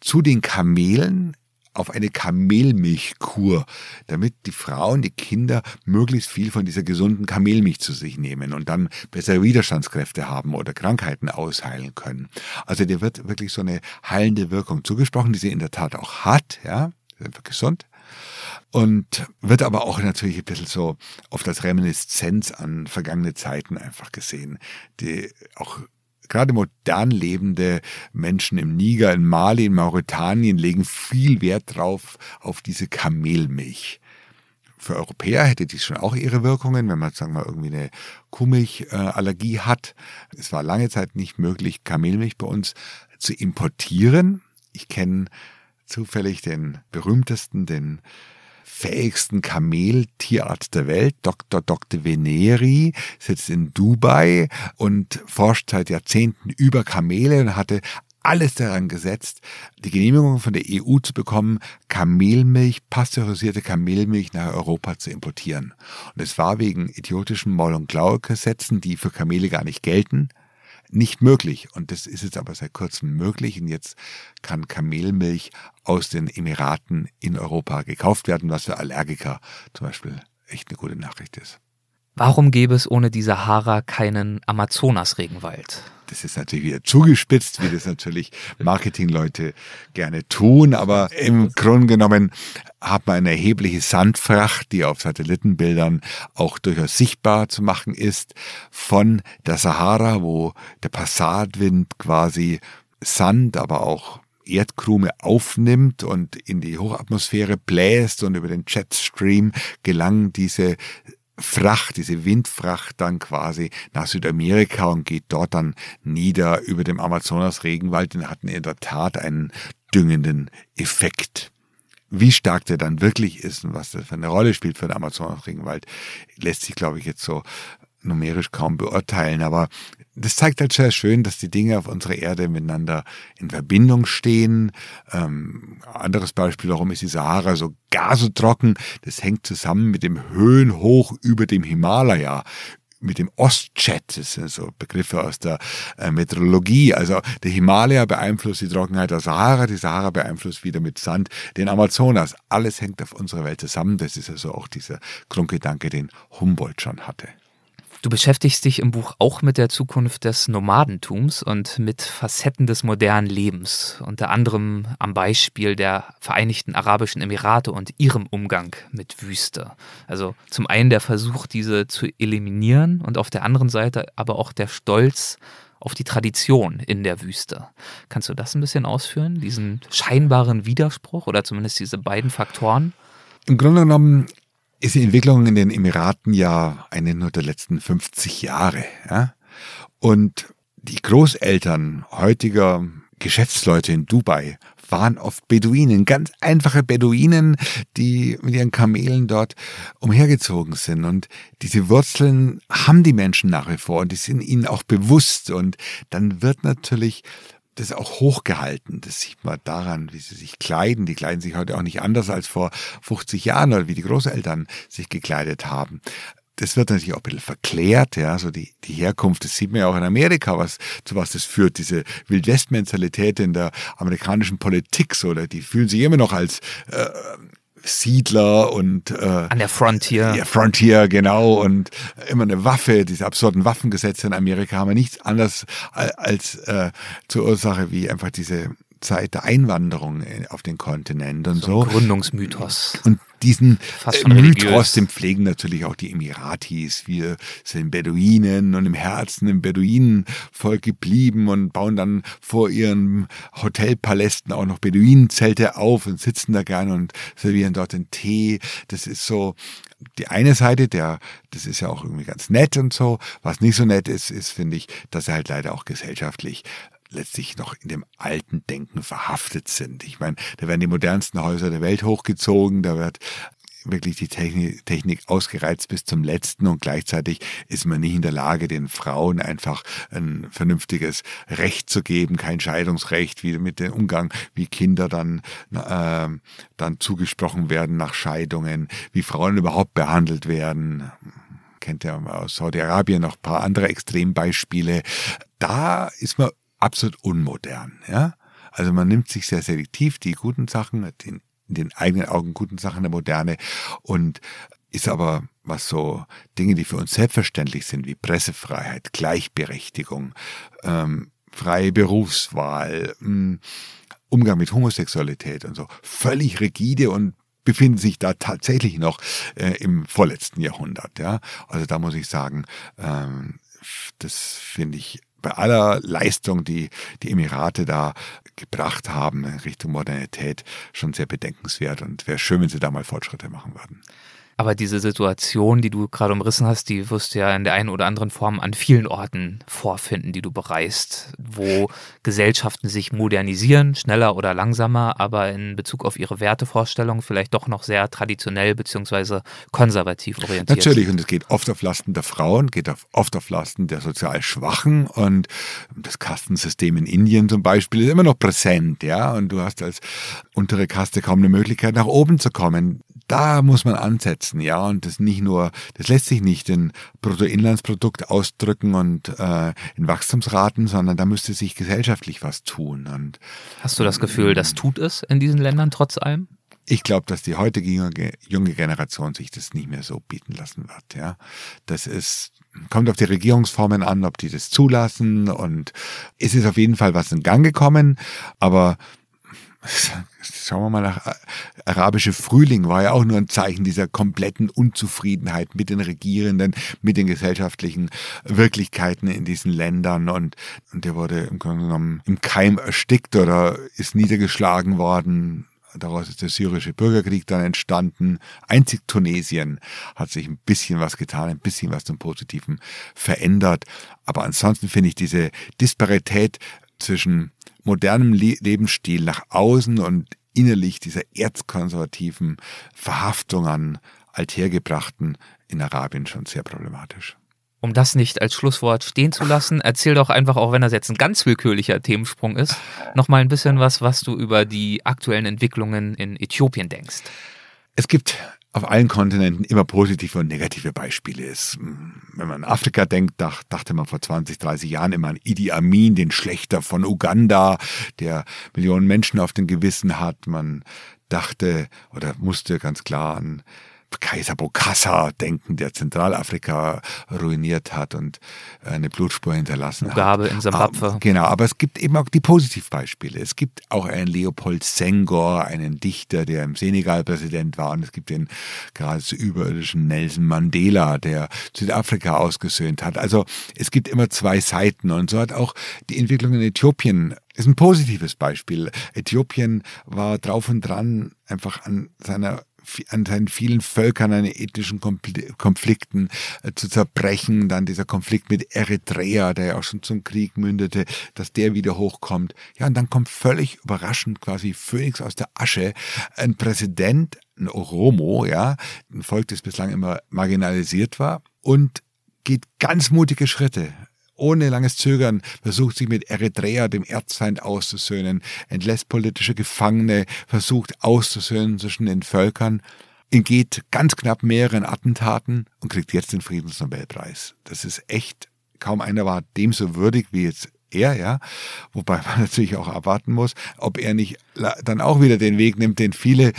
zu den Kamelen auf eine Kamelmilchkur, damit die Frauen, die Kinder möglichst viel von dieser gesunden Kamelmilch zu sich nehmen und dann bessere Widerstandskräfte haben oder Krankheiten ausheilen können. Also dir wird wirklich so eine heilende Wirkung zugesprochen, die sie in der Tat auch hat, ja, gesund und wird aber auch natürlich ein bisschen so auf das Reminiszenz an vergangene Zeiten einfach gesehen, die auch gerade modern lebende Menschen im Niger, in Mali, in Mauretanien legen viel Wert drauf auf diese Kamelmilch. Für Europäer hätte dies schon auch ihre Wirkungen, wenn man, sagen wir, irgendwie eine Kuhmilchallergie hat. Es war lange Zeit nicht möglich, Kamelmilch bei uns zu importieren. Ich kenne zufällig den berühmtesten, den fähigsten Kameltierarzt der Welt, Dr. Dr. Veneri, sitzt in Dubai und forscht seit Jahrzehnten über Kamele und hatte alles daran gesetzt, die Genehmigung von der EU zu bekommen, Kamelmilch, pasteurisierte Kamelmilch nach Europa zu importieren. Und es war wegen idiotischen Moll- und Glauke-Gesetzen, die für Kamele gar nicht gelten, nicht möglich. Und das ist jetzt aber seit kurzem möglich. Und jetzt kann Kamelmilch aus den Emiraten in Europa gekauft werden, was für Allergiker zum Beispiel echt eine gute Nachricht ist. Warum gäbe es ohne die Sahara keinen Amazonas-Regenwald? Das ist natürlich wieder zugespitzt, wie das natürlich Marketingleute gerne tun, aber im Grunde genommen hat man eine erhebliche Sandfracht, die auf Satellitenbildern auch durchaus sichtbar zu machen ist, von der Sahara, wo der Passatwind quasi Sand, aber auch Erdkrume aufnimmt und in die Hochatmosphäre bläst und über den Jetstream gelangen diese Fracht, diese Windfracht dann quasi nach Südamerika und geht dort dann nieder über dem Amazonas-Regenwald und hatten in der Tat einen düngenden Effekt. Wie stark der dann wirklich ist und was das für eine Rolle spielt für den Amazonas-Regenwald, lässt sich, glaube ich, jetzt so numerisch kaum beurteilen. Aber das zeigt halt sehr schön, dass die Dinge auf unserer Erde miteinander in Verbindung stehen. Ähm, anderes Beispiel, warum ist die Sahara so gar so trocken? Das hängt zusammen mit dem Höhenhoch über dem Himalaya mit dem Ostjet, das sind so Begriffe aus der äh, Meteorologie. Also der Himalaya beeinflusst die Trockenheit der Sahara, die Sahara beeinflusst wieder mit Sand den Amazonas. Alles hängt auf unserer Welt zusammen. Das ist also auch dieser Grundgedanke, den Humboldt schon hatte. Du beschäftigst dich im Buch auch mit der Zukunft des Nomadentums und mit Facetten des modernen Lebens, unter anderem am Beispiel der Vereinigten Arabischen Emirate und ihrem Umgang mit Wüste. Also zum einen der Versuch, diese zu eliminieren und auf der anderen Seite aber auch der Stolz auf die Tradition in der Wüste. Kannst du das ein bisschen ausführen, diesen scheinbaren Widerspruch oder zumindest diese beiden Faktoren? Im Grunde genommen ist die Entwicklung in den Emiraten ja eine nur der letzten 50 Jahre. Ja? Und die Großeltern heutiger Geschäftsleute in Dubai waren oft Beduinen, ganz einfache Beduinen, die mit ihren Kamelen dort umhergezogen sind. Und diese Wurzeln haben die Menschen nach wie vor und die sind ihnen auch bewusst. Und dann wird natürlich das auch hochgehalten. Das sieht man daran, wie sie sich kleiden. Die kleiden sich heute auch nicht anders als vor 50 Jahren oder wie die Großeltern sich gekleidet haben. Das wird natürlich auch ein bisschen verklärt, ja, so die, die Herkunft, das sieht man ja auch in Amerika, was, zu was das führt, diese Wildwest-Mentalität in der amerikanischen Politik, so, die fühlen sich immer noch als, äh, Siedler und äh, an der Frontier. Ja, Frontier, genau, und immer eine Waffe, diese absurden Waffengesetze in Amerika haben wir nichts anderes als äh, zur Ursache wie einfach diese Zeit der Einwanderung äh, auf den Kontinent und so. so. Gründungsmythos. Und diesen äh, Mythos, den pflegen natürlich auch die Emiratis. Wir sind Beduinen und im Herzen im Beduinenvolk geblieben und bauen dann vor ihren Hotelpalästen auch noch Beduinenzelte auf und sitzen da gerne und servieren dort den Tee. Das ist so die eine Seite, der, das ist ja auch irgendwie ganz nett und so. Was nicht so nett ist, ist, finde ich, dass er halt leider auch gesellschaftlich letztlich noch in dem alten Denken verhaftet sind. Ich meine, da werden die modernsten Häuser der Welt hochgezogen, da wird wirklich die Technik, ausgereizt bis zum letzten und gleichzeitig ist man nicht in der Lage, den Frauen einfach ein vernünftiges Recht zu geben, kein Scheidungsrecht, wie mit dem Umgang, wie Kinder dann, äh, dann zugesprochen werden nach Scheidungen, wie Frauen überhaupt behandelt werden kennt ja aus Saudi-Arabien noch ein paar andere Extrembeispiele. Da ist man absolut unmodern. Ja? Also man nimmt sich sehr selektiv die guten Sachen, den, in den eigenen Augen guten Sachen der Moderne und ist aber, was so Dinge, die für uns selbstverständlich sind, wie Pressefreiheit, Gleichberechtigung, ähm, freie Berufswahl, hm, Umgang mit Homosexualität und so, völlig rigide und befinden sich da tatsächlich noch äh, im vorletzten Jahrhundert. Ja? Also da muss ich sagen, ähm, das finde ich bei aller Leistung, die die Emirate da gebracht haben in Richtung Modernität, schon sehr bedenkenswert und wäre schön, wenn sie da mal Fortschritte machen würden. Aber diese Situation, die du gerade umrissen hast, die wirst du ja in der einen oder anderen Form an vielen Orten vorfinden, die du bereist, wo Gesellschaften sich modernisieren, schneller oder langsamer, aber in Bezug auf ihre Wertevorstellungen vielleicht doch noch sehr traditionell beziehungsweise konservativ orientiert. Natürlich, und es geht oft auf Lasten der Frauen, geht oft auf Lasten der sozial Schwachen und das Kastensystem in Indien zum Beispiel ist immer noch präsent, ja, und du hast als untere Kaste kaum eine Möglichkeit, nach oben zu kommen da muss man ansetzen, ja, und das nicht nur, das lässt sich nicht in Bruttoinlandsprodukt ausdrücken und äh, in Wachstumsraten, sondern da müsste sich gesellschaftlich was tun. Und hast du das Gefühl, das tut es in diesen Ländern trotz allem? Ich glaube, dass die heutige junge, Generation sich das nicht mehr so bieten lassen wird. Ja, das ist kommt auf die Regierungsformen an, ob die das zulassen und es ist auf jeden Fall was in Gang gekommen, aber schauen wir mal nach, arabische Frühling war ja auch nur ein Zeichen dieser kompletten Unzufriedenheit mit den Regierenden, mit den gesellschaftlichen Wirklichkeiten in diesen Ländern und, und der wurde im Grunde genommen im Keim erstickt oder ist niedergeschlagen worden. Daraus ist der syrische Bürgerkrieg dann entstanden. Einzig Tunesien hat sich ein bisschen was getan, ein bisschen was zum Positiven verändert. Aber ansonsten finde ich diese Disparität zwischen modernem Le Lebensstil nach außen und innerlich dieser erzkonservativen Verhaftung an Althergebrachten in Arabien schon sehr problematisch. Um das nicht als Schlusswort stehen zu lassen, erzähl doch einfach, auch wenn das jetzt ein ganz willkürlicher Themensprung ist, nochmal ein bisschen was, was du über die aktuellen Entwicklungen in Äthiopien denkst. Es gibt auf allen Kontinenten immer positive und negative Beispiele ist. Wenn man an Afrika denkt, dachte man vor 20, 30 Jahren immer an Idi Amin, den Schlechter von Uganda, der Millionen Menschen auf den Gewissen hat. Man dachte oder musste ganz klar an Kaiser Bokassa denken, der Zentralafrika ruiniert hat und eine Blutspur hinterlassen Mugabe hat. in Simbabwe. Genau, aber es gibt eben auch die Positivbeispiele. Es gibt auch einen Leopold Senghor, einen Dichter, der im Senegal Präsident war und es gibt den geradezu überirdischen Nelson Mandela, der Südafrika ausgesöhnt hat. Also es gibt immer zwei Seiten und so hat auch die Entwicklung in Äthiopien ist ein positives Beispiel. Äthiopien war drauf und dran, einfach an seiner an seinen vielen Völkern, an ethnischen Konflikten äh, zu zerbrechen. Dann dieser Konflikt mit Eritrea, der ja auch schon zum Krieg mündete, dass der wieder hochkommt. Ja, und dann kommt völlig überraschend quasi Phönix aus der Asche ein Präsident, ein Oromo, ja, ein Volk, das bislang immer marginalisiert war und geht ganz mutige Schritte ohne langes Zögern versucht sich mit Eritrea, dem Erzfeind, auszusöhnen, entlässt politische Gefangene, versucht auszusöhnen zwischen den Völkern, entgeht ganz knapp mehreren Attentaten und kriegt jetzt den Friedensnobelpreis. Das ist echt, kaum einer war dem so würdig wie jetzt er, ja, wobei man natürlich auch abwarten muss, ob er nicht dann auch wieder den Weg nimmt, den viele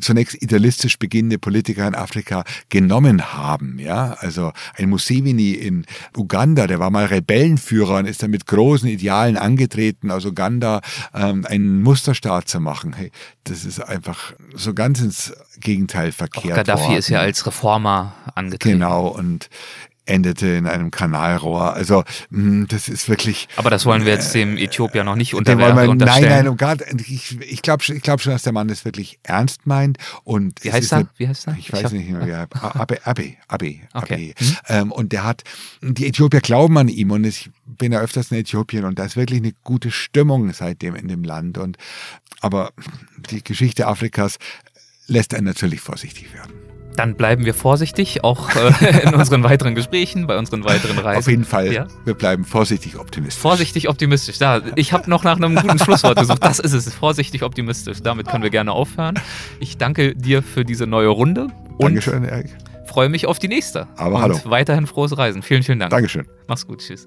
zunächst idealistisch beginnende Politiker in Afrika genommen haben. Ja, also ein Museveni in Uganda, der war mal Rebellenführer und ist dann mit großen Idealen angetreten, aus Uganda ähm, einen Musterstaat zu machen. Hey, das ist einfach so ganz ins Gegenteil verkehrt. Auch Gaddafi worden. ist ja als Reformer angetreten. Genau und endete in einem Kanalrohr. Also hm, das ist wirklich. Aber das wollen wir jetzt dem Äthiopier noch nicht unterwerfen. Wir, nein, nein, um Gott, ich, ich glaube ich glaub schon, dass der Mann das wirklich ernst meint. Und wie heißt er? Eine, wie heißt er? Ich weiß ich nicht mehr, wie er Abe, Abe, Abe, okay. Abe. Mhm. Ähm, und der hat, die Äthiopier glauben an ihm und ich bin ja öfters in Äthiopien und da ist wirklich eine gute Stimmung seitdem in dem Land. Und aber die Geschichte Afrikas lässt einen natürlich vorsichtig werden dann bleiben wir vorsichtig, auch äh, in unseren weiteren Gesprächen, bei unseren weiteren Reisen. Auf jeden Fall. Ja? Wir bleiben vorsichtig optimistisch. Vorsichtig optimistisch. Ja, ich habe noch nach einem guten Schlusswort gesucht. Das ist es. Vorsichtig optimistisch. Damit können wir gerne aufhören. Ich danke dir für diese neue Runde. Dankeschön, Erik. Freue mich auf die nächste. Aber und hallo. weiterhin frohes Reisen. Vielen, vielen Dank. Dankeschön. Mach's gut. Tschüss.